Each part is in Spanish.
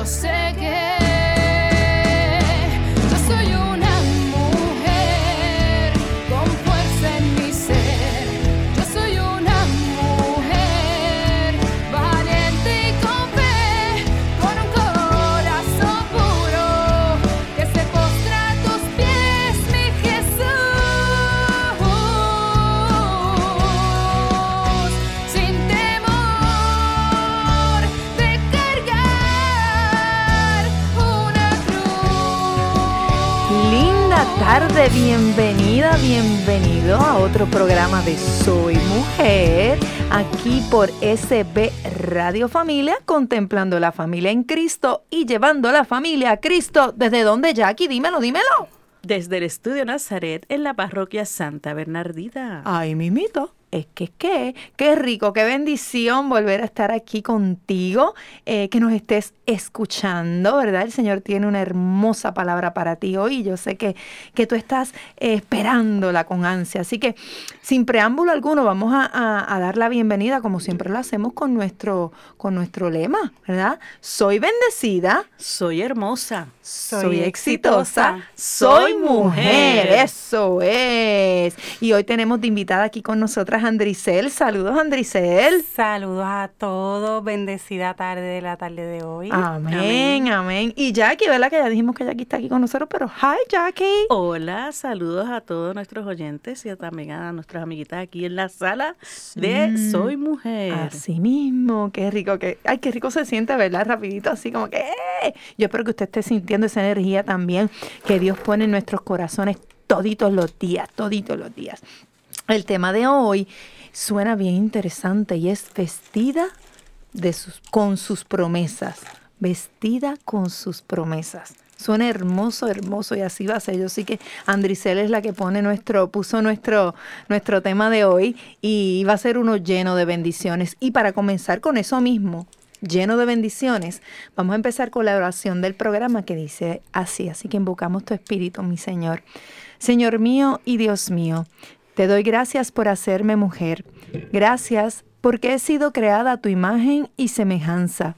yo sé que bienvenida, bienvenido a otro programa de Soy Mujer, aquí por SB Radio Familia, contemplando la familia en Cristo y llevando la familia a Cristo. ¿Desde dónde, Jackie? Dímelo, dímelo. Desde el Estudio Nazaret en la parroquia Santa Bernardita. Ay, mimito. Es que, es que, qué rico, qué bendición volver a estar aquí contigo, eh, que nos estés escuchando, ¿verdad? El Señor tiene una hermosa palabra para ti hoy yo sé que, que tú estás eh, esperándola con ansia. Así que, sin preámbulo alguno, vamos a, a- a dar la bienvenida, como siempre lo hacemos con nuestro, con nuestro lema, ¿verdad? Soy bendecida, Soy hermosa. Soy, exitosa, soy mujer, eso es. Y hoy tenemos de invitada aquí con nosotras Andricel. Saludos, Andricel. Saludos a todos, bendecida tarde de la tarde de hoy. Amén, amén. Y Jackie, ¿verdad? Que ya dijimos que Jackie está aquí con nosotros, pero hi, Jackie. Hola, saludos a todos nuestros oyentes y también a nuestras amiguitas aquí en la sala de Mm. Soy Mujer. Así mismo, qué rico que, ay, qué rico se siente, ¿verdad? Rapidito, así como que, ¡eh! yo espero que usted esté sintiendo esa energía también que Dios pone en nuestros corazones toditos los días, toditos los días. El tema de hoy suena bien interesante y es vestida de sus, con sus promesas, vestida con sus promesas. Suena hermoso, hermoso y así va a ser. Yo sí que Andricel es la que pone nuestro, puso nuestro, nuestro tema de hoy y va a ser uno lleno de bendiciones. Y para comenzar con eso mismo, lleno de bendiciones, vamos a empezar con la oración del programa que dice así. Así que invocamos tu espíritu, mi Señor. Señor mío y Dios mío, te doy gracias por hacerme mujer. Gracias porque he sido creada a tu imagen y semejanza.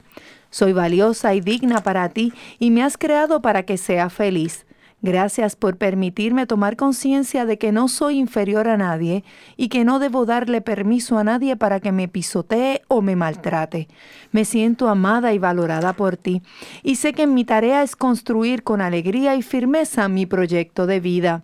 Soy valiosa y digna para ti y me has creado para que sea feliz. Gracias por permitirme tomar conciencia de que no soy inferior a nadie y que no debo darle permiso a nadie para que me pisotee o me maltrate. Me siento amada y valorada por ti y sé que mi tarea es construir con alegría y firmeza mi proyecto de vida.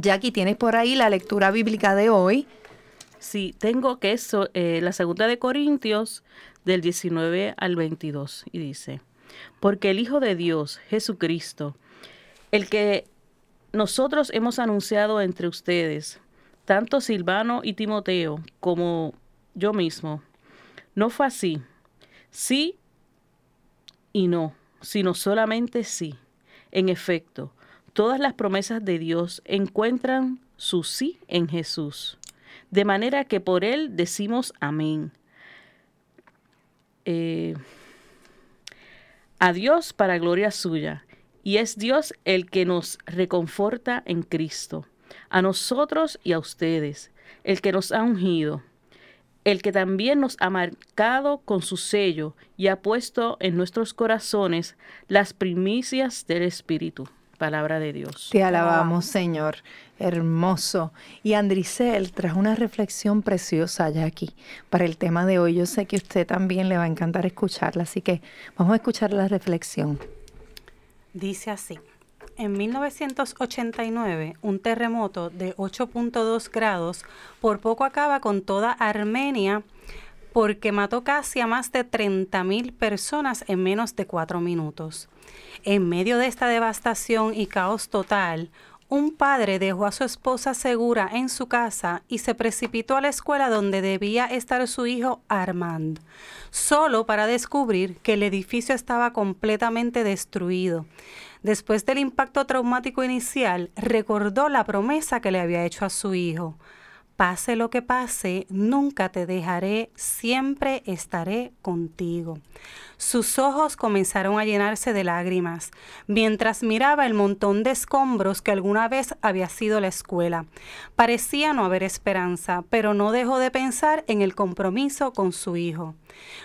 Jackie, tienes por ahí la lectura bíblica de hoy. Sí, tengo que eso, eh, la segunda de Corintios del 19 al 22 y dice, porque el Hijo de Dios, Jesucristo, el que nosotros hemos anunciado entre ustedes, tanto Silvano y Timoteo como yo mismo, no fue así, sí y no, sino solamente sí. En efecto, todas las promesas de Dios encuentran su sí en Jesús, de manera que por Él decimos amén. Eh, a Dios para gloria suya, y es Dios el que nos reconforta en Cristo, a nosotros y a ustedes, el que nos ha ungido, el que también nos ha marcado con su sello y ha puesto en nuestros corazones las primicias del Espíritu. Palabra de Dios. Te alabamos, Señor. Hermoso. Y Andricel trajo una reflexión preciosa, Jackie, para el tema de hoy. Yo sé que a usted también le va a encantar escucharla, así que vamos a escuchar la reflexión. Dice así. En 1989, un terremoto de 8.2 grados por poco acaba con toda Armenia porque mató casi a más de 30.000 personas en menos de cuatro minutos. En medio de esta devastación y caos total, Un padre dejó a su esposa segura en su casa y se precipitó a la escuela donde debía estar su hijo Armand, solo para descubrir que el edificio estaba completamente destruido. Después del impacto traumático inicial, recordó la promesa que le había hecho a su hijo. Pase lo que pase, nunca te dejaré, siempre estaré contigo. Sus ojos comenzaron a llenarse de lágrimas mientras miraba el montón de escombros que alguna vez había sido la escuela. Parecía no haber esperanza, pero no dejó de pensar en el compromiso con su hijo.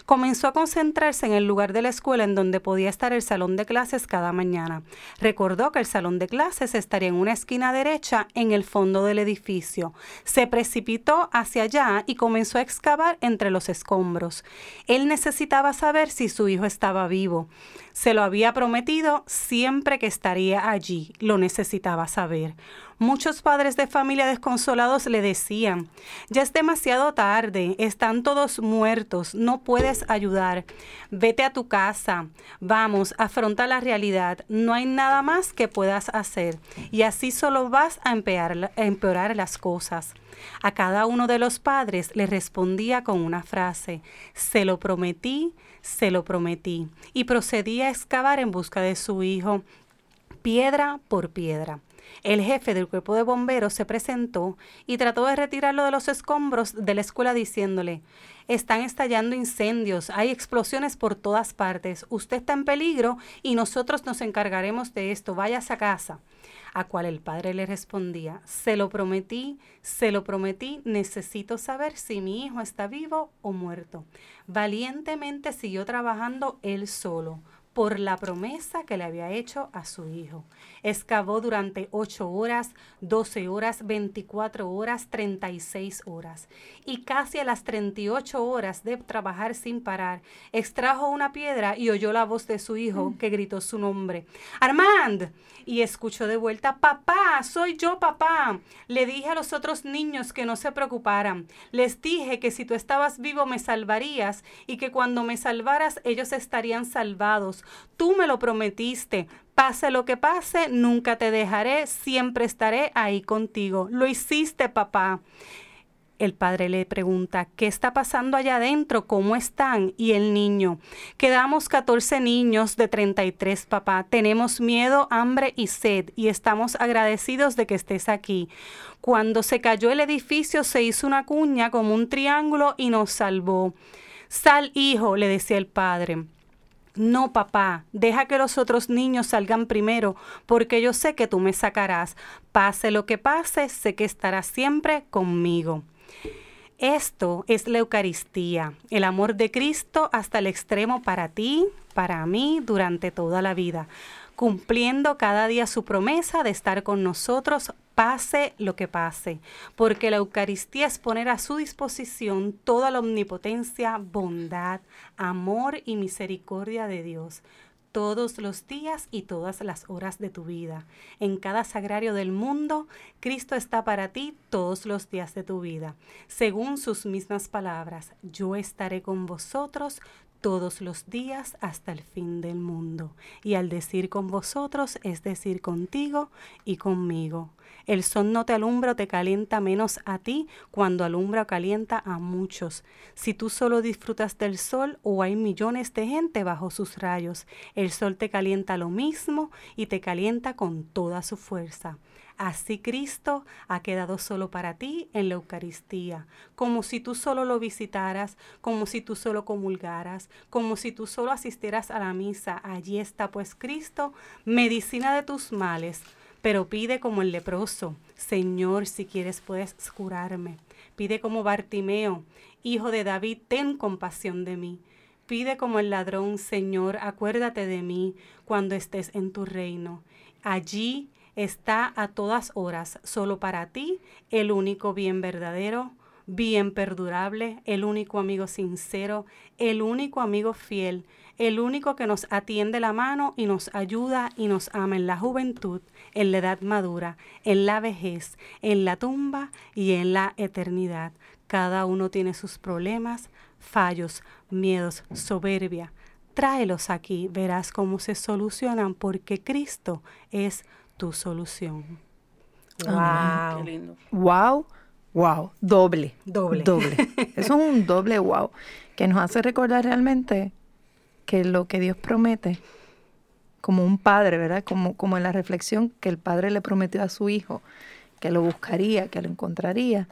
Comenzó a concentrarse en el lugar de la escuela en donde podía estar el salón de clases cada mañana. Recordó que el salón de clases estaría en una esquina derecha en el fondo del edificio. Se precipitó hacia allá y comenzó a excavar entre los escombros. Él necesitaba saber si su hijo estaba vivo. Se lo había prometido siempre que estaría allí. Lo necesitaba saber. Muchos padres de familia desconsolados le decían, ya es demasiado tarde, están todos muertos, no puedes ayudar, vete a tu casa, vamos, afronta la realidad, no hay nada más que puedas hacer y así solo vas a empeorar, a empeorar las cosas. A cada uno de los padres le respondía con una frase, se lo prometí, se lo prometí, y procedía a excavar en busca de su hijo, piedra por piedra. El jefe del cuerpo de bomberos se presentó y trató de retirarlo de los escombros de la escuela diciéndole, están estallando incendios, hay explosiones por todas partes, usted está en peligro y nosotros nos encargaremos de esto, váyase a casa. A cual el padre le respondía, se lo prometí, se lo prometí, necesito saber si mi hijo está vivo o muerto. Valientemente siguió trabajando él solo por la promesa que le había hecho a su hijo. Excavó durante 8 horas, 12 horas, 24 horas, 36 horas. Y casi a las 38 horas de trabajar sin parar, extrajo una piedra y oyó la voz de su hijo que gritó su nombre. Armand. Y escuchó de vuelta, papá, soy yo, papá. Le dije a los otros niños que no se preocuparan. Les dije que si tú estabas vivo me salvarías y que cuando me salvaras ellos estarían salvados. Tú me lo prometiste. Pase lo que pase, nunca te dejaré, siempre estaré ahí contigo. Lo hiciste, papá. El padre le pregunta, ¿qué está pasando allá adentro? ¿Cómo están? Y el niño, quedamos 14 niños de 33, papá. Tenemos miedo, hambre y sed y estamos agradecidos de que estés aquí. Cuando se cayó el edificio se hizo una cuña como un triángulo y nos salvó. Sal, hijo, le decía el padre. No, papá, deja que los otros niños salgan primero, porque yo sé que tú me sacarás. Pase lo que pase, sé que estarás siempre conmigo. Esto es la Eucaristía, el amor de Cristo hasta el extremo para ti, para mí, durante toda la vida, cumpliendo cada día su promesa de estar con nosotros, pase lo que pase, porque la Eucaristía es poner a su disposición toda la omnipotencia, bondad, amor y misericordia de Dios todos los días y todas las horas de tu vida. En cada sagrario del mundo, Cristo está para ti todos los días de tu vida. Según sus mismas palabras, yo estaré con vosotros todos los días hasta el fin del mundo. Y al decir con vosotros es decir contigo y conmigo. El sol no te alumbra o te calienta menos a ti cuando alumbra o calienta a muchos. Si tú solo disfrutas del sol o hay millones de gente bajo sus rayos, el sol te calienta lo mismo y te calienta con toda su fuerza. Así Cristo ha quedado solo para ti en la Eucaristía, como si tú solo lo visitaras, como si tú solo comulgaras, como si tú solo asistieras a la misa. Allí está pues Cristo, medicina de tus males. Pero pide como el leproso, Señor, si quieres puedes curarme. Pide como Bartimeo, hijo de David, ten compasión de mí. Pide como el ladrón, Señor, acuérdate de mí cuando estés en tu reino. Allí está a todas horas, solo para ti, el único bien verdadero, bien perdurable, el único amigo sincero, el único amigo fiel, el único que nos atiende la mano y nos ayuda y nos ama en la juventud, en la edad madura, en la vejez, en la tumba y en la eternidad. Cada uno tiene sus problemas, fallos, miedos, soberbia. Tráelos aquí, verás cómo se solucionan porque Cristo es tu solución. Wow. Qué lindo. Wow, wow, doble. Doble. Doble. Eso es un doble wow, que nos hace recordar realmente que lo que Dios promete, como un padre, ¿verdad? Como, como en la reflexión que el padre le prometió a su hijo, que lo buscaría, que lo encontraría.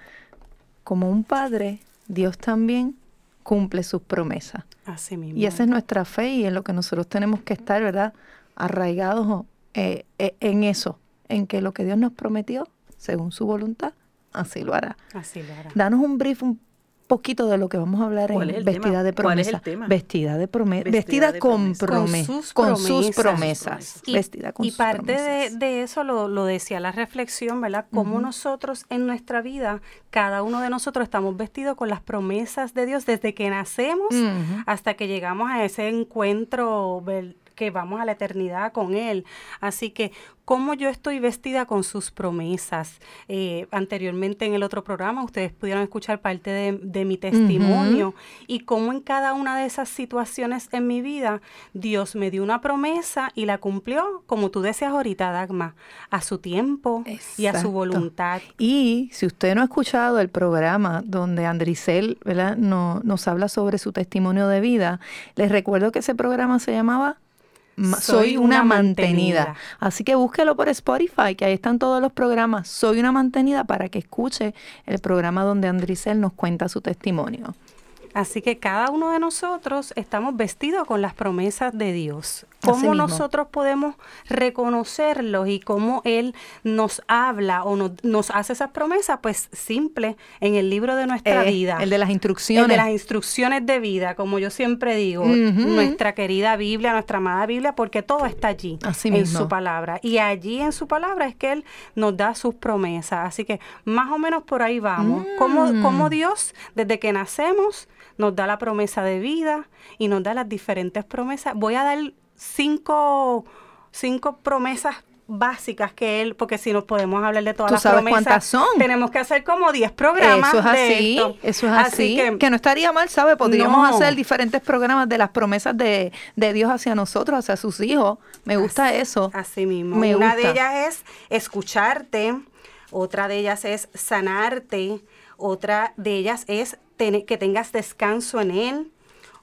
Como un padre, Dios también cumple sus promesas. Así mismo. Y esa es nuestra fe y en lo que nosotros tenemos que estar, ¿verdad? Arraigados eh, eh, en eso, en que lo que Dios nos prometió, según su voluntad, así lo hará. Así lo hará. Danos un brief un poquito de lo que vamos a hablar ¿Cuál en Vestida tema? de ¿Cuál es el promesa. Vestida de promesa. Vestida Vestida, de con promesa. Con sus Con sus promesas. Y, Vestida con y sus parte de, promesas. de eso lo, lo decía la reflexión, ¿verdad? Cómo nosotros en nuestra vida, cada uno de nosotros estamos vestidos con las promesas de Dios desde que nacemos hasta que llegamos a ese encuentro que vamos a la eternidad con Él. Así que, ¿cómo yo estoy vestida con sus promesas? Eh, anteriormente en el otro programa ustedes pudieron escuchar parte de, de mi testimonio y cómo en cada una de esas situaciones en mi vida Dios me dio una promesa y la cumplió, como tú decías ahorita, Dagma, a su tiempo y a su voluntad. Y si usted no ha escuchado el programa donde Andricel ¿verdad? No, nos habla sobre su testimonio de vida, les recuerdo que ese programa se llamaba Ma- Soy una mantenida. Así que búsquelo por Spotify, que ahí están todos los programas. Soy una mantenida para que escuche el programa donde Andricel nos cuenta su testimonio. Así que cada uno de nosotros estamos vestidos con las promesas de Dios. ¿Cómo nosotros podemos reconocerlos y cómo Él nos habla o nos, nos hace esas promesas? Pues simple, en el libro de nuestra Eh, vida. El de las El instrucciones. de las instrucciones de vida, como yo siempre digo, nuestra querida Biblia, nuestra amada Biblia, porque todo está allí Así en mismo. su palabra. Y allí en su palabra es que Él nos da sus promesas. Así que más o menos por ahí vamos. Como, Mm. como Dios, desde que nacemos, nos da la promesa de vida y nos da las diferentes promesas. Voy a dar cinco, cinco promesas básicas que él, porque si nos podemos hablar de todas ¿Tú las sabes promesas, cuántas son? tenemos que hacer como 10 programas Eso es de así, esto. eso es así. que, que, no estaría mal, ¿sabe? Podríamos No. hacer diferentes programas de las promesas de, de Dios hacia nosotros, hacia sus hijos. Me gusta eso. Así mismo. Me Una de ellas es escucharte, otra de ellas es sanarte, otra de ellas es que tengas descanso en Él,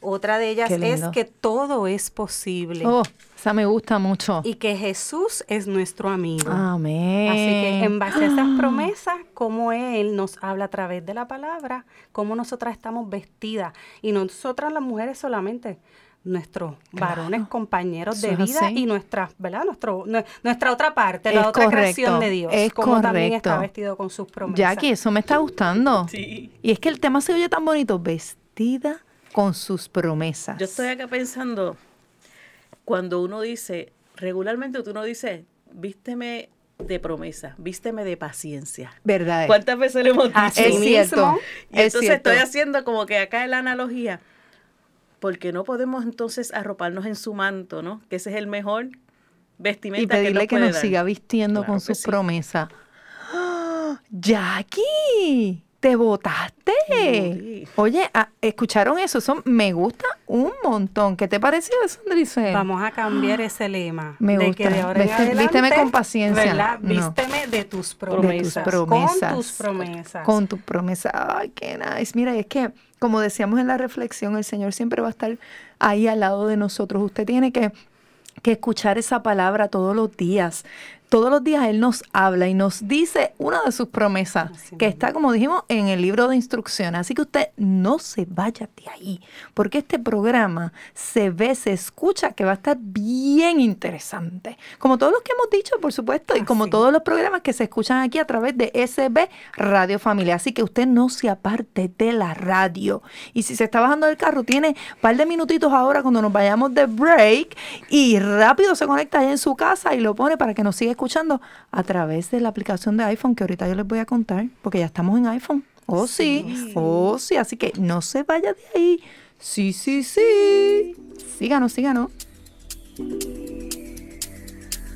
otra de ellas es que todo es posible Oh, esa me gusta mucho. y que Jesús es nuestro amigo. Amén. Así que en base a esas promesas, como Él nos habla a través de la palabra, cómo nosotras estamos vestidas. Y nosotras las mujeres solamente, nuestros varones compañeros de vida así. y nuestra, ¿verdad? Nuestro, nue- nuestra otra parte, la Es otra correcto, creación de Dios. es como también correcto. está vestido con sus promesas. Jackie, eso me está gustando. Sí. Y es que el tema se oye tan bonito, vestida con sus promesas. Yo estoy acá pensando, cuando uno dice, regularmente uno dice, vísteme de promesa, vísteme de paciencia. ¿Verdad? ¿Cuántas veces le hemos dicho? Así es cierto. Y es entonces cierto. estoy haciendo como que acá es la analogía, porque no podemos entonces arroparnos en su manto, ¿no? Que ese es el mejor vestimenta y pedirle que que nos, puede nos dar. siga vistiendo Claro con sus sí. promesas. Jackie, te votaste. Sí. Oye, ah, ¿escucharon eso? Eso me gusta un montón. ¿Qué te pareció eso? Vamos a cambiar ese lema. Me de gusta. que de ahora Viste- adelante, vísteme con paciencia. ¿verdad? No. Vísteme de tus de tus promesas. promesas. Con tus promesas. Con tus promesas. Ay, qué nice. Mira, es que, como decíamos en la reflexión, el Señor siempre va a estar ahí al lado de nosotros. Usted tiene que, que escuchar esa palabra todos los días. Todos los días Él nos habla y nos dice una de sus promesas, Así que está, como dijimos, en el libro de instrucciones. Así que usted no se vaya de ahí, porque este programa se ve, se escucha que va a estar bien interesante. Como todos los que hemos dicho, por supuesto, y como todos los programas que se escuchan aquí a través de SB Radio Familia. Así que usted no se aparte de la radio. Y si se está bajando del carro, tiene un par de minutitos ahora cuando nos vayamos de break y rápido se conecta ahí en su casa y lo pone para que nos siga escuchando a través de la aplicación de iPhone que ahorita yo les voy a contar, porque ya estamos en iPhone. Oh, sí, oh, sí. Así que no se vaya de ahí. Sí, sí, sí. Síganos, síganos.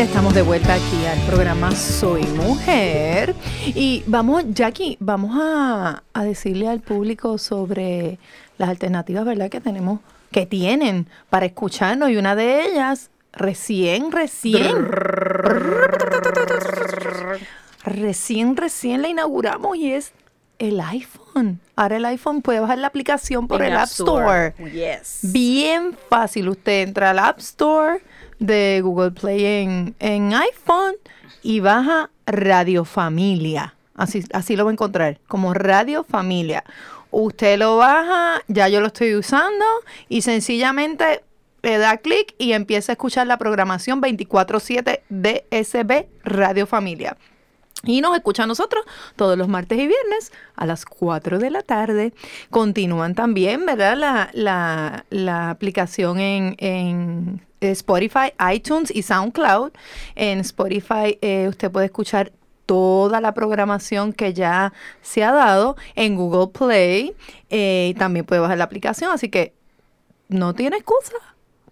ya estamos de vuelta aquí al programa Soy Mujer. Y vamos, Jackie, vamos a, a decirle al público sobre las alternativas, ¿verdad? Que tenemos, que tienen para escucharnos. Y una de ellas, recién, recién. Recién, recién la inauguramos y es el iPhone. Ahora el iPhone puede bajar la aplicación por el App Store. Yes. Bien fácil. Usted entra al App Store de Google Play en, en iPhone y baja Radio Familia. Así, así lo va a encontrar, como Radio Familia. Usted lo baja, ya yo lo estoy usando y sencillamente le da clic y empieza a escuchar la programación 24/7 de Radio Familia. Y nos escucha a nosotros todos los martes y viernes a las 4 de la tarde. Continúan también, ¿verdad? La, la, la aplicación en, en Spotify, iTunes y SoundCloud. En Spotify eh, usted puede escuchar toda la programación que ya se ha dado en Google Play. eh, también puede bajar la aplicación. Así que no tiene excusa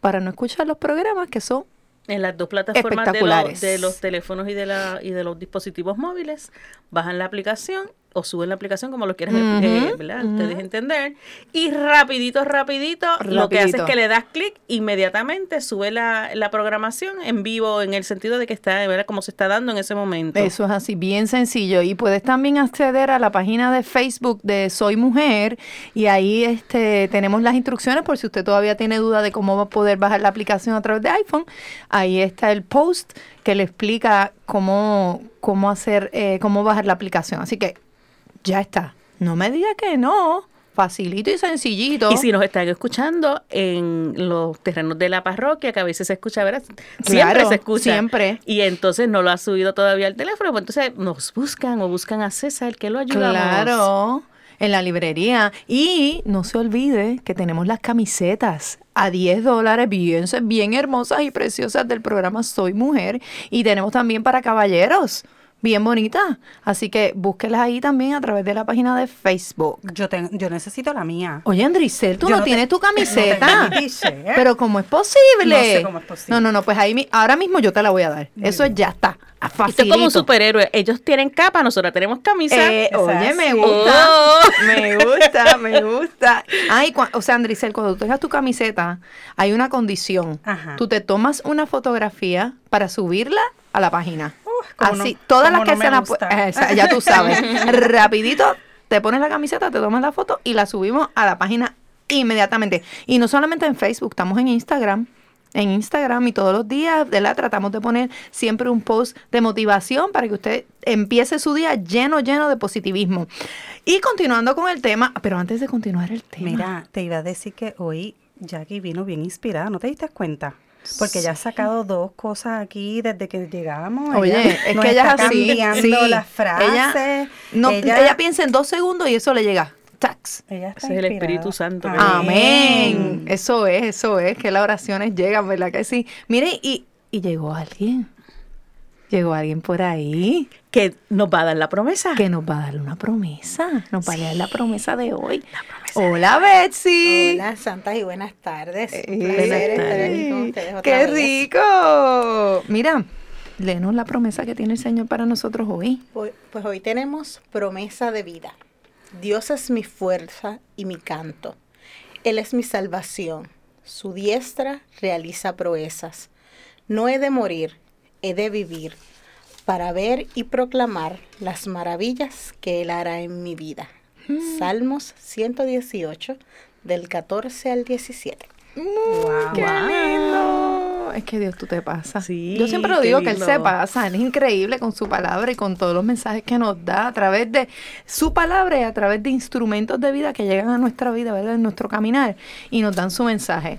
para no escuchar los programas que son En las dos plataformas de, los- Espectaculares. de los teléfonos y de, la, y de los dispositivos móviles, bajan la aplicación o suben la aplicación como lo quieras eh, ¿verdad? ustedes entender. Y rapidito, rapidito, lo que hace es que le das clic, inmediatamente sube la, la programación en vivo en el sentido de que está, ¿verdad? Como se está dando en ese momento. Eso es así, bien sencillo. Y puedes también acceder a la página de Facebook de Soy Mujer y ahí este, tenemos las instrucciones por si usted todavía tiene duda de cómo va a poder bajar la aplicación a través de iPhone. Ahí está el post que le explica cómo, cómo hacer, eh, cómo bajar la aplicación. Así que ya está. No me diga que no. Facilito y sencillito. Y si nos están escuchando en los terrenos de la parroquia, que a veces se escucha, ¿verdad? Siempre Claro, se escucha. siempre. Y entonces no lo ha subido todavía al teléfono, pues entonces nos buscan o buscan a César, que lo ayudamos. Claro, en la librería. Y no se olvide que tenemos las camisetas a 10 dólares, bien, bien hermosas y preciosas del programa Soy Mujer. Y tenemos también para caballeros, bien bonitas. Así que búsquelas ahí también a través de la página de Facebook. Yo, ten- yo necesito la mía. Oye, Andricel, tú Yo no, no te- tienes tu no tengo camiseta. Pero ¿cómo es posible? No sé cómo es posible. No, no, no, pues ahí mi- ahora mismo yo te la voy a dar. Eso ya está. a Esto es facilito. como un superhéroe. Ellos tienen capa, nosotros tenemos camisa. Eh, oye, me gusta, Oh. me gusta, me gusta. Ay, cua- o sea, Andricel, cuando tú tengas tu camiseta, hay una condición. Ajá. Tú te tomas una fotografía para subirla a la página. Así, no- todas las que no se la pu- eh, ya tú sabes. Rapidito, te pones la camiseta, te tomas la foto y la subimos a la página inmediatamente. Y no solamente en Facebook, estamos en Instagram. En Instagram y todos los días, ¿verdad? Tratamos de poner siempre un post de motivación para que usted empiece su día lleno, lleno de positivismo. Y continuando con el tema, pero antes de continuar el tema. Mira, te iba a decir que hoy Jackie vino bien inspirada, ¿no te diste cuenta? Porque ella ha sacado dos cosas aquí desde que llegamos. Oye, es nos que ella está es así. cambiando sí. las frases. Ella, no, ella, piensa en dos segundos y eso le llega. Tax. ella está Ese es el. Espíritu Santo. Amén. Eso es, eso es, que las oraciones llegan, ¿verdad que sí? Mire, y, y llegó alguien. Llegó alguien por ahí Que nos va a dar la promesa. que nos va a dar una promesa. Nos va a dar la promesa de hoy. Hola, Betsy. Hola, santas y buenas tardes. Un Ey, placer estar aquí con ustedes otra ¡Qué vez. rico! Mira, léenos la promesa que tiene el Señor para nosotros hoy. Hoy- Pues hoy tenemos promesa de vida. Dios es mi fuerza y mi canto. Él es mi salvación. Su diestra realiza proezas. No he de morir, he de vivir para ver y proclamar las maravillas que Él hará en mi vida. Salmos 118, del 14 al 17. Wow. ¡Qué lindo! Es que Dios, tú te pasas. Sí, Yo siempre lo digo que Él se pasa. Él es increíble con su palabra y con todos los mensajes que nos da a través de su palabra y a través de instrumentos de vida que llegan a nuestra vida, ¿verdad? En nuestro caminar y nos dan su mensaje.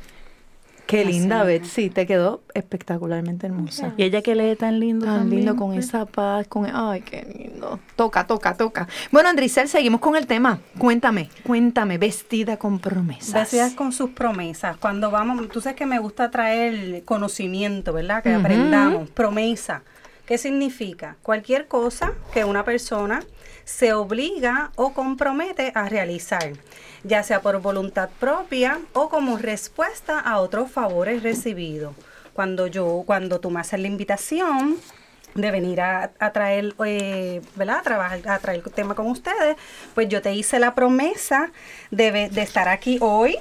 Qué Así linda. Betsy. Te quedó espectacularmente hermosa. Y ella que lee tan lindo Tan también. lindo con ¿ves? esa paz, con ay, qué lindo. Toca, toca, toca. Bueno, Andricel, seguimos con el tema. Cuéntame, cuéntame, vestida con promesas. Vestidas con sus promesas. Cuando vamos, tú sabes que me gusta traer conocimiento, ¿verdad? Que aprendamos. Promesa. ¿Qué significa? Cualquier cosa que una persona se obliga o compromete a realizar, ya sea por voluntad propia o como respuesta a otros favores recibidos. Cuando yo, cuando tú me haces la invitación de venir a, traer, eh, ¿verdad? A trabajar, a traer el tema con ustedes, pues yo te hice la promesa de estar aquí hoy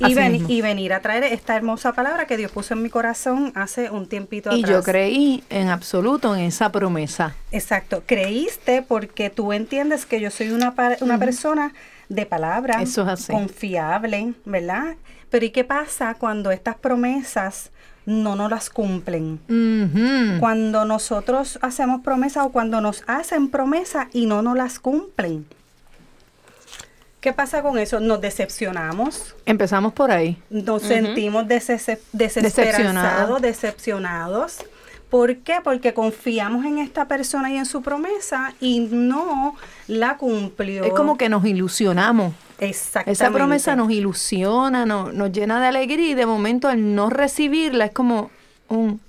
y, mismo. y venir a traer esta hermosa palabra que Dios puso en mi corazón hace un tiempito Y atrás. yo creí en absoluto en esa promesa. Exacto, creíste porque tú entiendes que yo soy una, una persona de palabra, Eso es así. confiable, ¿verdad? Pero ¿y qué pasa cuando estas promesas no nos las cumplen? Cuando nosotros hacemos promesas o cuando nos hacen promesas y no nos las cumplen. ¿Qué pasa con eso? Nos decepcionamos, Empezamos por ahí. nos sentimos desesperanzados, Decepcionados. decepcionados. ¿Por qué? Porque confiamos en esta persona y en su promesa y no la cumplió. Es como que nos ilusionamos. Exactamente. Esa promesa nos ilusiona, no- nos llena de alegría y de momento al no recibirla es como un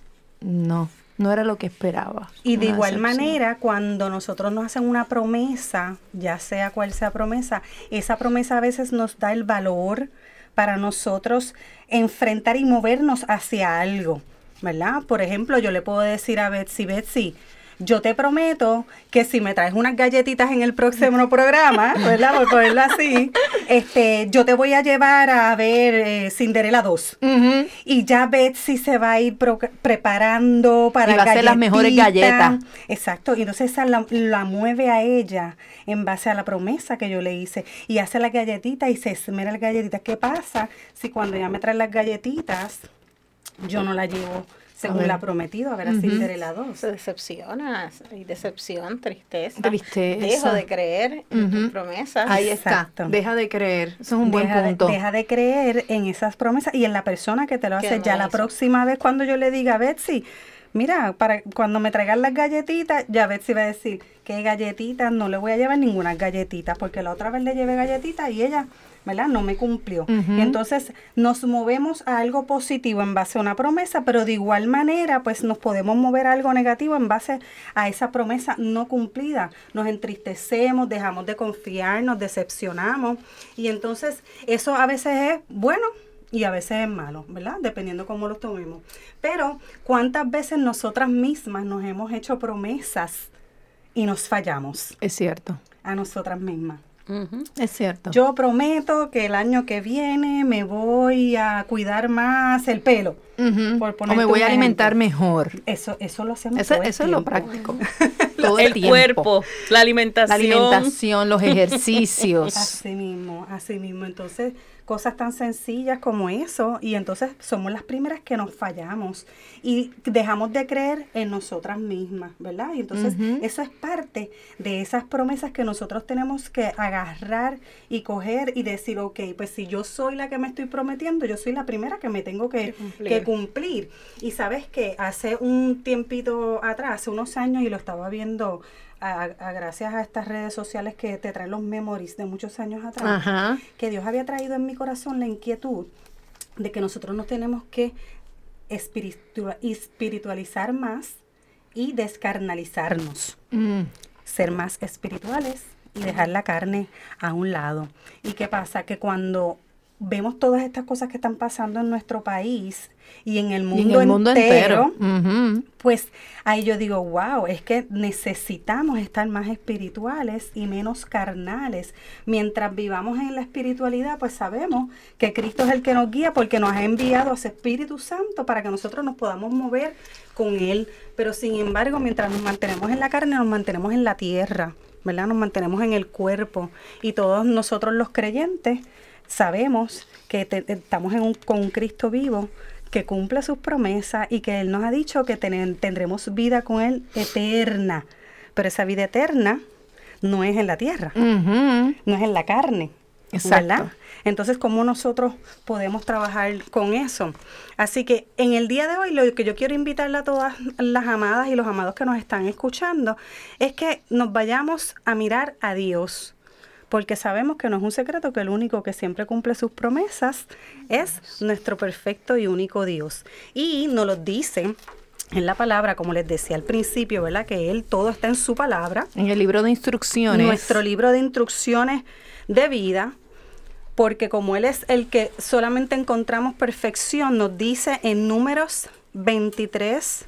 no, no era lo que esperaba. Y de igual decepción. manera, cuando nosotros nos hacen una promesa, ya sea cual sea promesa, esa promesa a veces nos da el valor para nosotros enfrentar y movernos hacia algo, ¿verdad? Por ejemplo, yo le puedo decir a Betsy, Betsy, yo te prometo que si me traes unas galletitas en el próximo programa, ¿verdad? Por ponerlo así, este, yo te voy a llevar a ver eh, Cinderela 2. Ujú. Y ya Betsy se va a ir preparando para Y va a hacer las mejores galletitas. galletas. Exacto, y entonces esa la, la mueve a ella en base a la promesa que yo le hice. Y hace la galletita y se esmera las galletitas. ¿Qué pasa si cuando ella me trae las galletitas, yo no la llevo según la prometido a ver a Ujú. Cinderela 2? Se decepciona, hay decepción, tristeza. Tristeza. Dejo de creer en tus promesas. Ahí Exacto. está. Deja de creer. Eso es un buen deja, de- punto. deja de creer en esas promesas y en la persona que te lo hace. Ya la la hizo. próxima vez cuando yo le diga, Betsy, mira, para cuando me traigan las galletitas, ya Betsy va a decir, ¿qué galletitas? No le voy a llevar ninguna galletita, porque la otra vez le llevé galletitas y ella, ¿verdad? No me cumplió. Entonces nos movemos a algo positivo en base a una promesa, pero de igual manera, pues nos podemos mover a algo negativo en base a esa promesa no cumplida. Nos entristecemos, dejamos de confiar, nos decepcionamos. Y entonces eso a veces es bueno y a veces es malo, ¿verdad? Dependiendo cómo lo tomemos. Pero ¿cuántas veces nosotras mismas nos hemos hecho promesas y nos fallamos Es cierto. a nosotras mismas? Es cierto. Yo prometo que el año que viene me voy a cuidar más el pelo. Por o me voy a alimentar ejemplo. mejor. Eso, eso lo hacemos Eso, todo el eso es lo práctico. Todo el, el cuerpo, la alimentación. La alimentación, los ejercicios. Así mismo, así mismo. Entonces, cosas tan sencillas como eso, y entonces somos las primeras que nos fallamos y dejamos de creer en nosotras mismas, ¿verdad? Y entonces eso es parte de esas promesas que nosotros tenemos que agarrar y coger y decir, ok, pues si yo soy la que me estoy prometiendo, yo soy la primera que me tengo que, Que cumplir. que cumplir. Y sabes que hace un tiempito atrás, hace unos años, y lo estaba viendo a, a- gracias a estas redes sociales que te traen los memories de muchos años atrás, Ajá. que Dios había traído en mi corazón la inquietud de que nosotros nos tenemos que espiritua- espiritualizar más y descarnalizarnos Mm. ser más espirituales y dejar la carne a un lado. ¿Y qué pasa? Que cuando vemos todas estas cosas que están pasando en nuestro país y en el mundo, en el mundo entero. pues ahí yo digo, wow, es que necesitamos estar más espirituales y menos carnales. Mientras vivamos en la espiritualidad, pues sabemos que Cristo es el que nos guía porque nos ha enviado a ese Espíritu Santo para que nosotros nos podamos mover con Él. Pero sin embargo, mientras nos mantenemos en la carne, nos mantenemos en la tierra, ¿verdad? Nos mantenemos en el cuerpo. Y todos nosotros los creyentes sabemos que te- estamos en un- con un Cristo vivo que cumple sus promesas y que Él nos ha dicho que tendremos vida con Él eterna. Pero esa vida eterna no es en la tierra, no es en la carne. Exacto. ¿verdad? Entonces, ¿cómo nosotros podemos trabajar con eso? Así que en el día de hoy, lo que yo quiero invitarle a todas las amadas y los amados que nos están escuchando es que nos vayamos a mirar a Dios. Porque sabemos que no es un secreto que el único que siempre cumple sus promesas es nuestro perfecto y único Dios. Y nos lo dice en la palabra, como les decía al principio, ¿verdad? Que Él todo está en su palabra En el libro de instrucciones. nuestro libro de instrucciones de vida, porque como Él es el que solamente encontramos perfección, nos dice en números 23,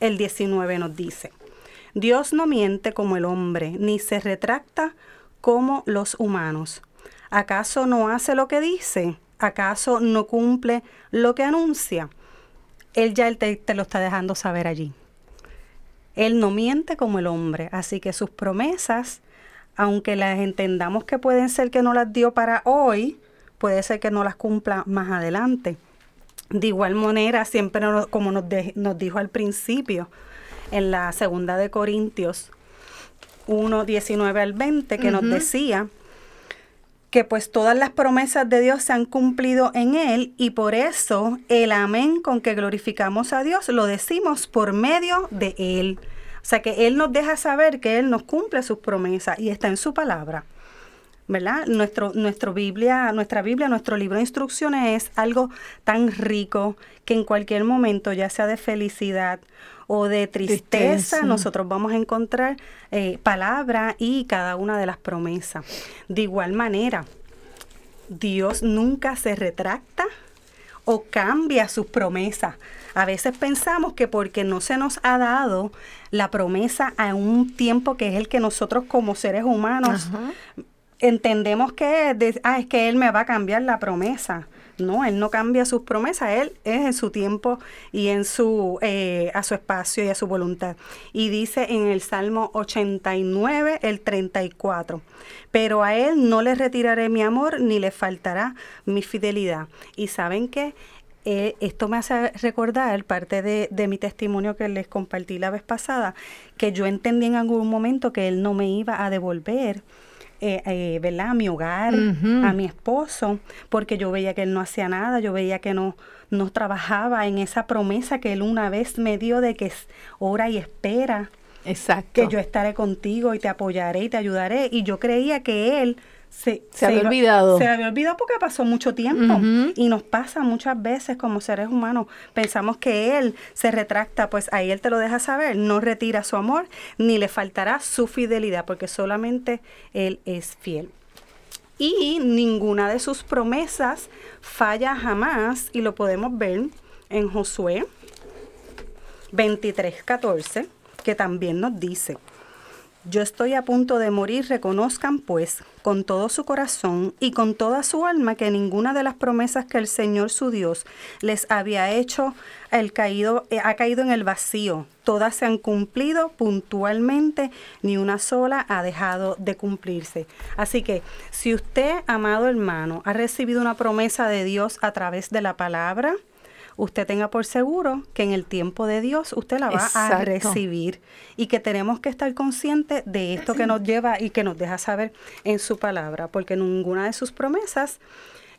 el 19 nos dice, Dios no miente como el hombre, ni se retracta como los humanos. ¿Acaso no hace lo que dice? ¿Acaso no cumple lo que anuncia? Él ya te, te lo está dejando saber allí. Él no miente como el hombre, así que sus promesas, aunque las entendamos que pueden ser que no las dio para hoy, puede ser que no las cumpla más adelante. De igual manera, siempre como nos dijo al principio, en la segunda de Corintios 1, 19 al 20, que nos decía que pues todas las promesas de Dios se han cumplido en Él y por eso el amén con que glorificamos a Dios lo decimos por medio de Él. O sea que Él nos deja saber que Él nos cumple sus promesas y está en su palabra. ¿Verdad? Nuestro, nuestro Biblia, nuestra Biblia, nuestro libro de instrucciones es algo tan rico que en cualquier momento, ya sea de felicidad o de tristeza, Tristeza. nosotros vamos a encontrar eh, palabra y cada una de las promesas. De igual manera, Dios nunca se retracta o cambia sus promesas. A veces pensamos que porque no se nos ha dado la promesa a un tiempo que es el que nosotros como seres humanos Ajá. entendemos que es, de- ah, es que Él me va a cambiar la promesa. No, Él no cambia sus promesas, Él es en su tiempo y en su, eh, a su espacio y a su voluntad. Y dice en el Salmo 89, el 34, pero a Él no le retiraré mi amor ni le faltará mi fidelidad. Y saben que esto me hace recordar parte de, de mi testimonio que les compartí la vez pasada, que yo entendí en algún momento que Él no me iba a devolver eh, eh, ¿verdad? A mi hogar, a mi esposo, porque yo veía que él no hacía nada, yo veía que no, no trabajaba en esa promesa que él una vez me dio de que es ora y espera, Exacto. que yo estaré contigo y te apoyaré y te ayudaré. Y yo creía que él se, Se había iba- olvidado. Se había olvidado porque pasó mucho tiempo. Y nos pasa muchas veces como seres humanos. Pensamos que él se retracta, pues ahí él te lo deja saber. No retira su amor, ni le faltará su fidelidad, porque solamente él es fiel. Y ninguna de sus promesas falla jamás, y lo podemos ver en Josué 23, 14, que también nos dice, yo estoy a punto de morir, reconozcan pues con todo su corazón y con toda su alma que ninguna de las promesas que el Señor su Dios les había hecho el caído, eh, ha caído en el vacío. Todas se han cumplido puntualmente, ni una sola ha dejado de cumplirse. Así que si usted, amado hermano, ha recibido una promesa de Dios a través de la palabra, usted tenga por seguro que en el tiempo de Dios usted la va a recibir y que tenemos que estar conscientes de esto que nos lleva y que nos deja saber en su palabra, porque ninguna de sus promesas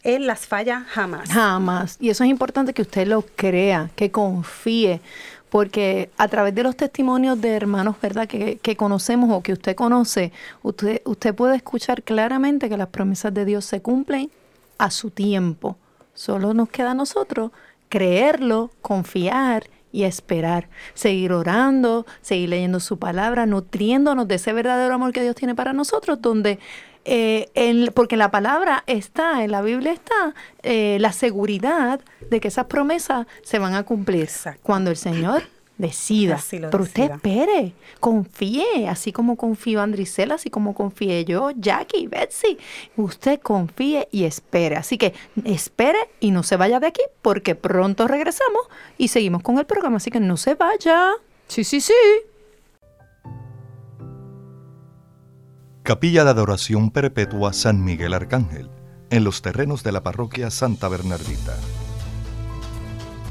él las falla jamás. Jamás. Y eso es importante que usted lo crea, que confíe, porque a través de los testimonios de hermanos, ¿verdad?, que, que conocemos o que usted conoce, usted, usted puede escuchar claramente que las promesas de Dios se cumplen a su tiempo. Solo nos queda a nosotros creerlo, confiar y esperar. Seguir orando, seguir leyendo su palabra, nutriéndonos de ese verdadero amor que Dios tiene para nosotros, donde eh, en- porque en la palabra está, en la Biblia está eh, la seguridad de que esas promesas se van a cumplir Exacto. cuando el Señor decida. Así lo Pero usted espere, confíe, así como confió Andricela, así como confié yo, Jackie, Betsy. Usted confíe y espere. Así que espere y no se vaya de aquí porque pronto regresamos y seguimos con el programa. Así que no se vaya. Sí, sí, sí. Capilla de Adoración Perpetua San Miguel Arcángel, en los terrenos de la parroquia Santa Bernardita.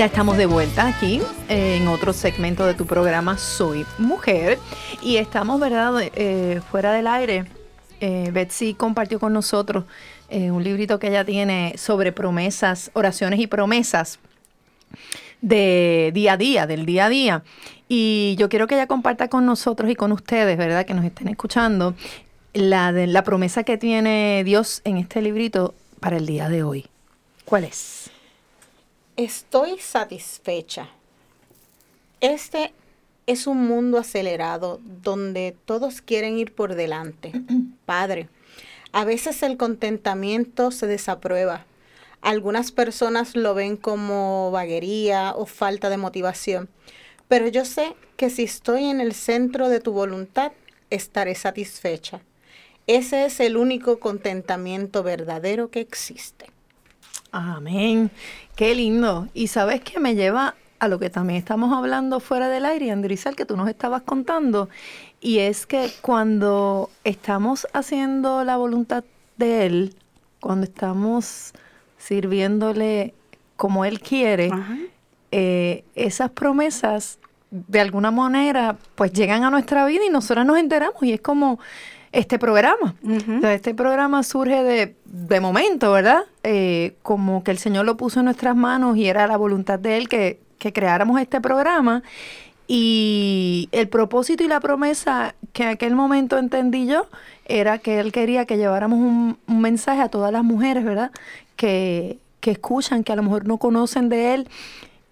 Ya estamos de vuelta aquí eh, en otro segmento de tu programa Soy Mujer. Y estamos, ¿verdad?, eh, fuera del aire. Eh, Betsy compartió con nosotros un librito que ella tiene sobre promesas, oraciones y promesas de día a día, del día a día. Y yo quiero que ella comparta con nosotros y con ustedes, ¿verdad?, que nos estén escuchando, la promesa que tiene Dios en este librito para el día de hoy. ¿Cuál es? Estoy satisfecha. Este es un mundo acelerado donde todos quieren ir por delante. Padre, a veces el contentamiento se desaprueba. Algunas personas lo ven como vaguería o falta de motivación, pero yo sé que si estoy en el centro de tu voluntad, estaré satisfecha. Ese es el único contentamiento verdadero que existe. Amén. Qué lindo. Y sabes que me lleva a lo que también estamos hablando fuera del aire, Andrizal, que tú nos estabas contando. Y es que cuando estamos haciendo la voluntad de Él, cuando estamos sirviéndole como Él quiere, eh, esas promesas de alguna manera pues llegan a nuestra vida y nosotras nos enteramos y es como este programa. Ujú. O sea, este programa surge de, de momento, ¿verdad? Eh, como que el Señor lo puso en nuestras manos y era la voluntad de Él que, que creáramos este programa. Y el propósito y la promesa que en aquel momento entendí yo era que Él quería que lleváramos un, un mensaje a todas las mujeres, ¿verdad? Que, que escuchan, que a lo mejor no conocen de Él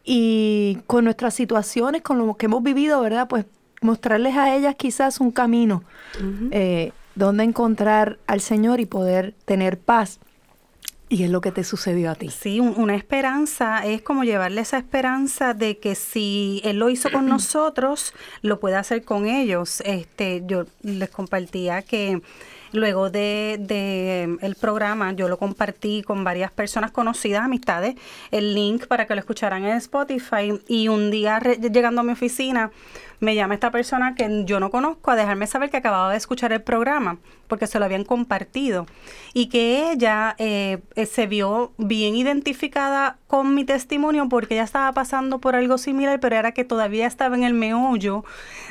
y con nuestras situaciones, con lo que hemos vivido, ¿verdad? Pues mostrarles a ellas quizás un camino eh, donde encontrar al Señor y poder tener paz. Y es lo que te sucedió a ti. Sí, un- una esperanza es como llevarle esa esperanza de que si Él lo hizo con nosotros, lo puede hacer con ellos. Este, yo les compartía que luego de, de el programa, yo lo compartí con varias personas conocidas, amistades, el link para que lo escucharan en Spotify. Y un día llegando a mi oficina, me llama esta persona que yo no conozco a dejarme saber que acababa de escuchar el programa porque se lo habían compartido y que ella eh, se vio bien identificada con mi testimonio porque ella estaba pasando por algo similar, pero era que todavía estaba en el meollo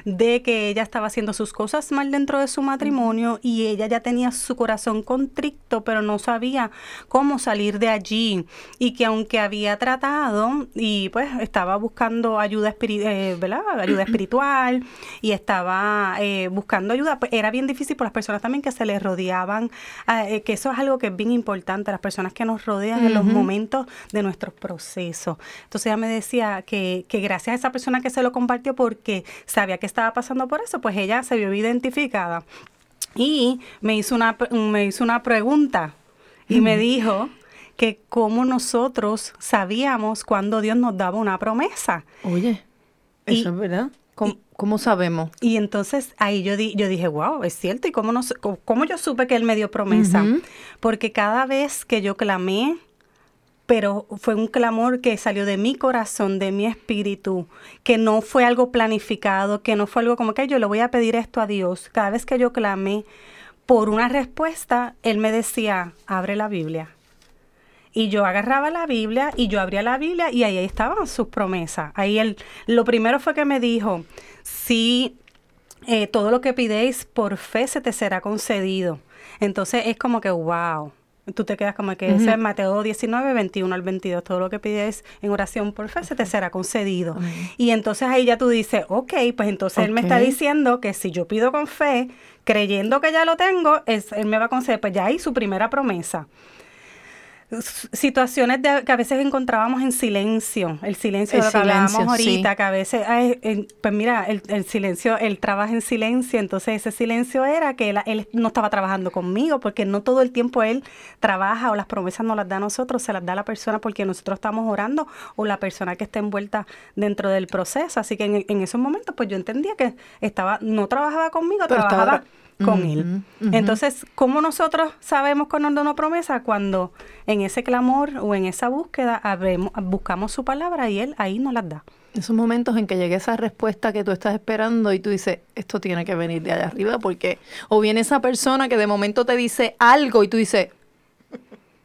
de que ella estaba haciendo sus cosas mal dentro de su matrimonio y ella ya tenía su corazón contricto, pero no sabía cómo salir de allí y que aunque había tratado y pues estaba buscando ayuda, espiri- eh, ¿verdad? ayuda espiritual y estaba eh, buscando ayuda, pues era bien difícil por las personas también que se les rodeaban, ah, eh, que eso es algo que es bien importante, las personas que nos rodean en los momentos de nuestros procesos. Entonces ella me decía que, que gracias a esa persona que se lo compartió porque sabía que estaba pasando por eso, pues ella se vio identificada. Y me hizo una, me hizo una pregunta y me dijo que cómo nosotros sabíamos cuando Dios nos daba una promesa. Oye, Y- eso es verdad. ¿Cómo, cómo sabemos? Y entonces ahí yo, di- yo dije, wow, es cierto. ¿Y cómo, no, sé- cómo- yo supe que Él me dio promesa? Porque cada vez que yo clamé, pero fue un clamor que salió de mi corazón, de mi espíritu, que no fue algo planificado, que no fue algo como que yo le voy a pedir esto a Dios. Cada vez que yo clamé por una respuesta, Él me decía, abre la Biblia. Y yo agarraba la Biblia y yo abría la Biblia y ahí estaban sus promesas. Ahí él, lo primero fue que me dijo, si eh, todo lo que pidéis por fe se te será concedido. Entonces es como que, wow. Tú te quedas como que ese es Mateo 19, 21 al 22. Todo lo que pides en oración por fe se te será concedido. Y entonces ahí ya tú dices, ok, pues entonces él me está diciendo que si yo pido con fe, creyendo que ya lo tengo, es, él me va a conceder, pues ya ahí su primera promesa. Situaciones de- que a veces encontrábamos en silencio, el silencio El de lo que hablábamos silencio, sí. ahorita, que a veces, ay, pues mira, el, el silencio, él trabaja en silencio, entonces ese silencio era que él, él no estaba trabajando conmigo, porque no todo el tiempo él trabaja o las promesas no las da a nosotros, se las da a la persona porque nosotros estamos orando o la persona que está envuelta dentro del proceso. Así que en, en esos momentos, pues yo entendía que estaba, no trabajaba conmigo, Pero trabajaba tra- con él. Entonces, ¿cómo nosotros sabemos cuando una promesa? Cuando en ese clamor o en esa búsqueda habremos- buscamos su palabra y él ahí nos las da. Esos momentos en que llegue esa respuesta que tú estás esperando y tú dices, esto tiene que venir de allá arriba, porque o viene esa persona que de momento te dice algo y tú dices,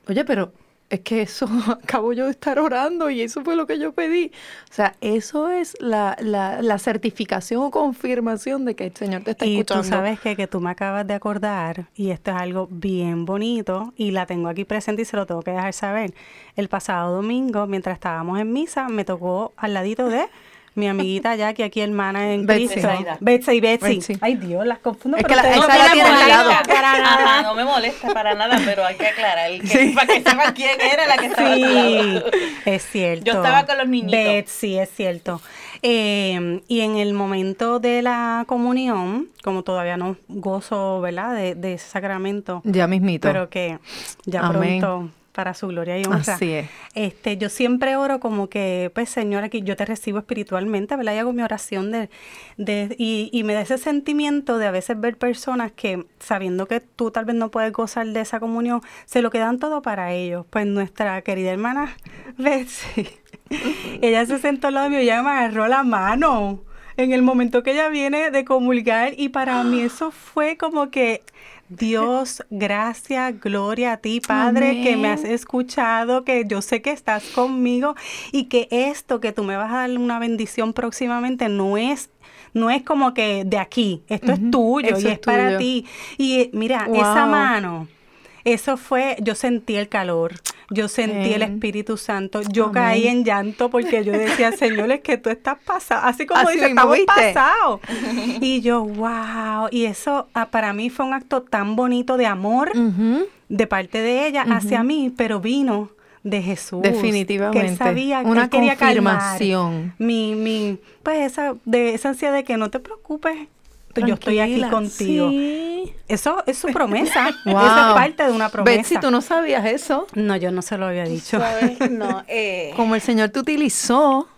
oye, pero es que eso acabo yo de estar orando y eso fue lo que yo pedí. O sea, eso es la, la, la certificación o confirmación de que el Señor te está Y escuchando. tú sabes que, que tú me acabas de acordar, y esto es algo bien bonito, y la tengo aquí presente y se lo tengo que dejar saber. El pasado domingo, mientras estábamos en misa, me tocó al ladito de mi amiguita Jackie, aquí hermana en Betsy. Cristo. Betsy y Betsy. Betsy. Ay Dios, las confundo. Es pero que la- esa no la me tiene al lado. para nada. Ajá, no me molesta para nada, pero hay que aclarar. el que- Para que sepan quién era la que estaba Sí, lado. es cierto. Yo estaba con los niñitos. Betsy, es cierto. Eh, y en el momento de la comunión, como todavía no gozo, ¿verdad?, de, de ese sacramento, Ya mismito. pero que ya Amén. pronto para su gloria y honra. Así es. Este, yo siempre oro como que, pues Señor, aquí yo te recibo espiritualmente, ¿verdad? Y hago mi oración de, de y, y me da ese sentimiento de a veces ver personas que, sabiendo que tú tal vez no puedes gozar de esa comunión, se lo quedan todo para ellos. Pues nuestra querida hermana Betsy, ella se sentó al lado mío y ella me agarró la mano en el momento que ella viene de comulgar y para mí eso fue como que Dios, gracias, gloria a ti, Padre, que me has escuchado, que yo sé que estás conmigo y que esto que tú me vas a dar una bendición próximamente no es no es como que de aquí, esto es tuyo eso y es es para ti. Y mira, esa mano eso fue, yo sentí el calor, yo sentí el Amén. Espíritu Santo, yo Amén. caí en llanto porque yo decía, Señor, es que tú estás pasado, así como Así dice, estamos pasados. Y yo, wow, y eso ah, para mí fue un acto tan bonito de amor de parte de ella hacia mí, pero vino de Jesús. Definitivamente. Que él sabía, Una él quería confirmación. mi, mi, pues esa, de esa ansiedad de que no te preocupes, yo estoy aquí contigo. Sí. Eso es su promesa. Wow. Esa es parte de una promesa. Betsy, tú no sabías eso. No, yo no se lo había dicho. ¿Sabes? No, eh, Como el Señor te utilizó.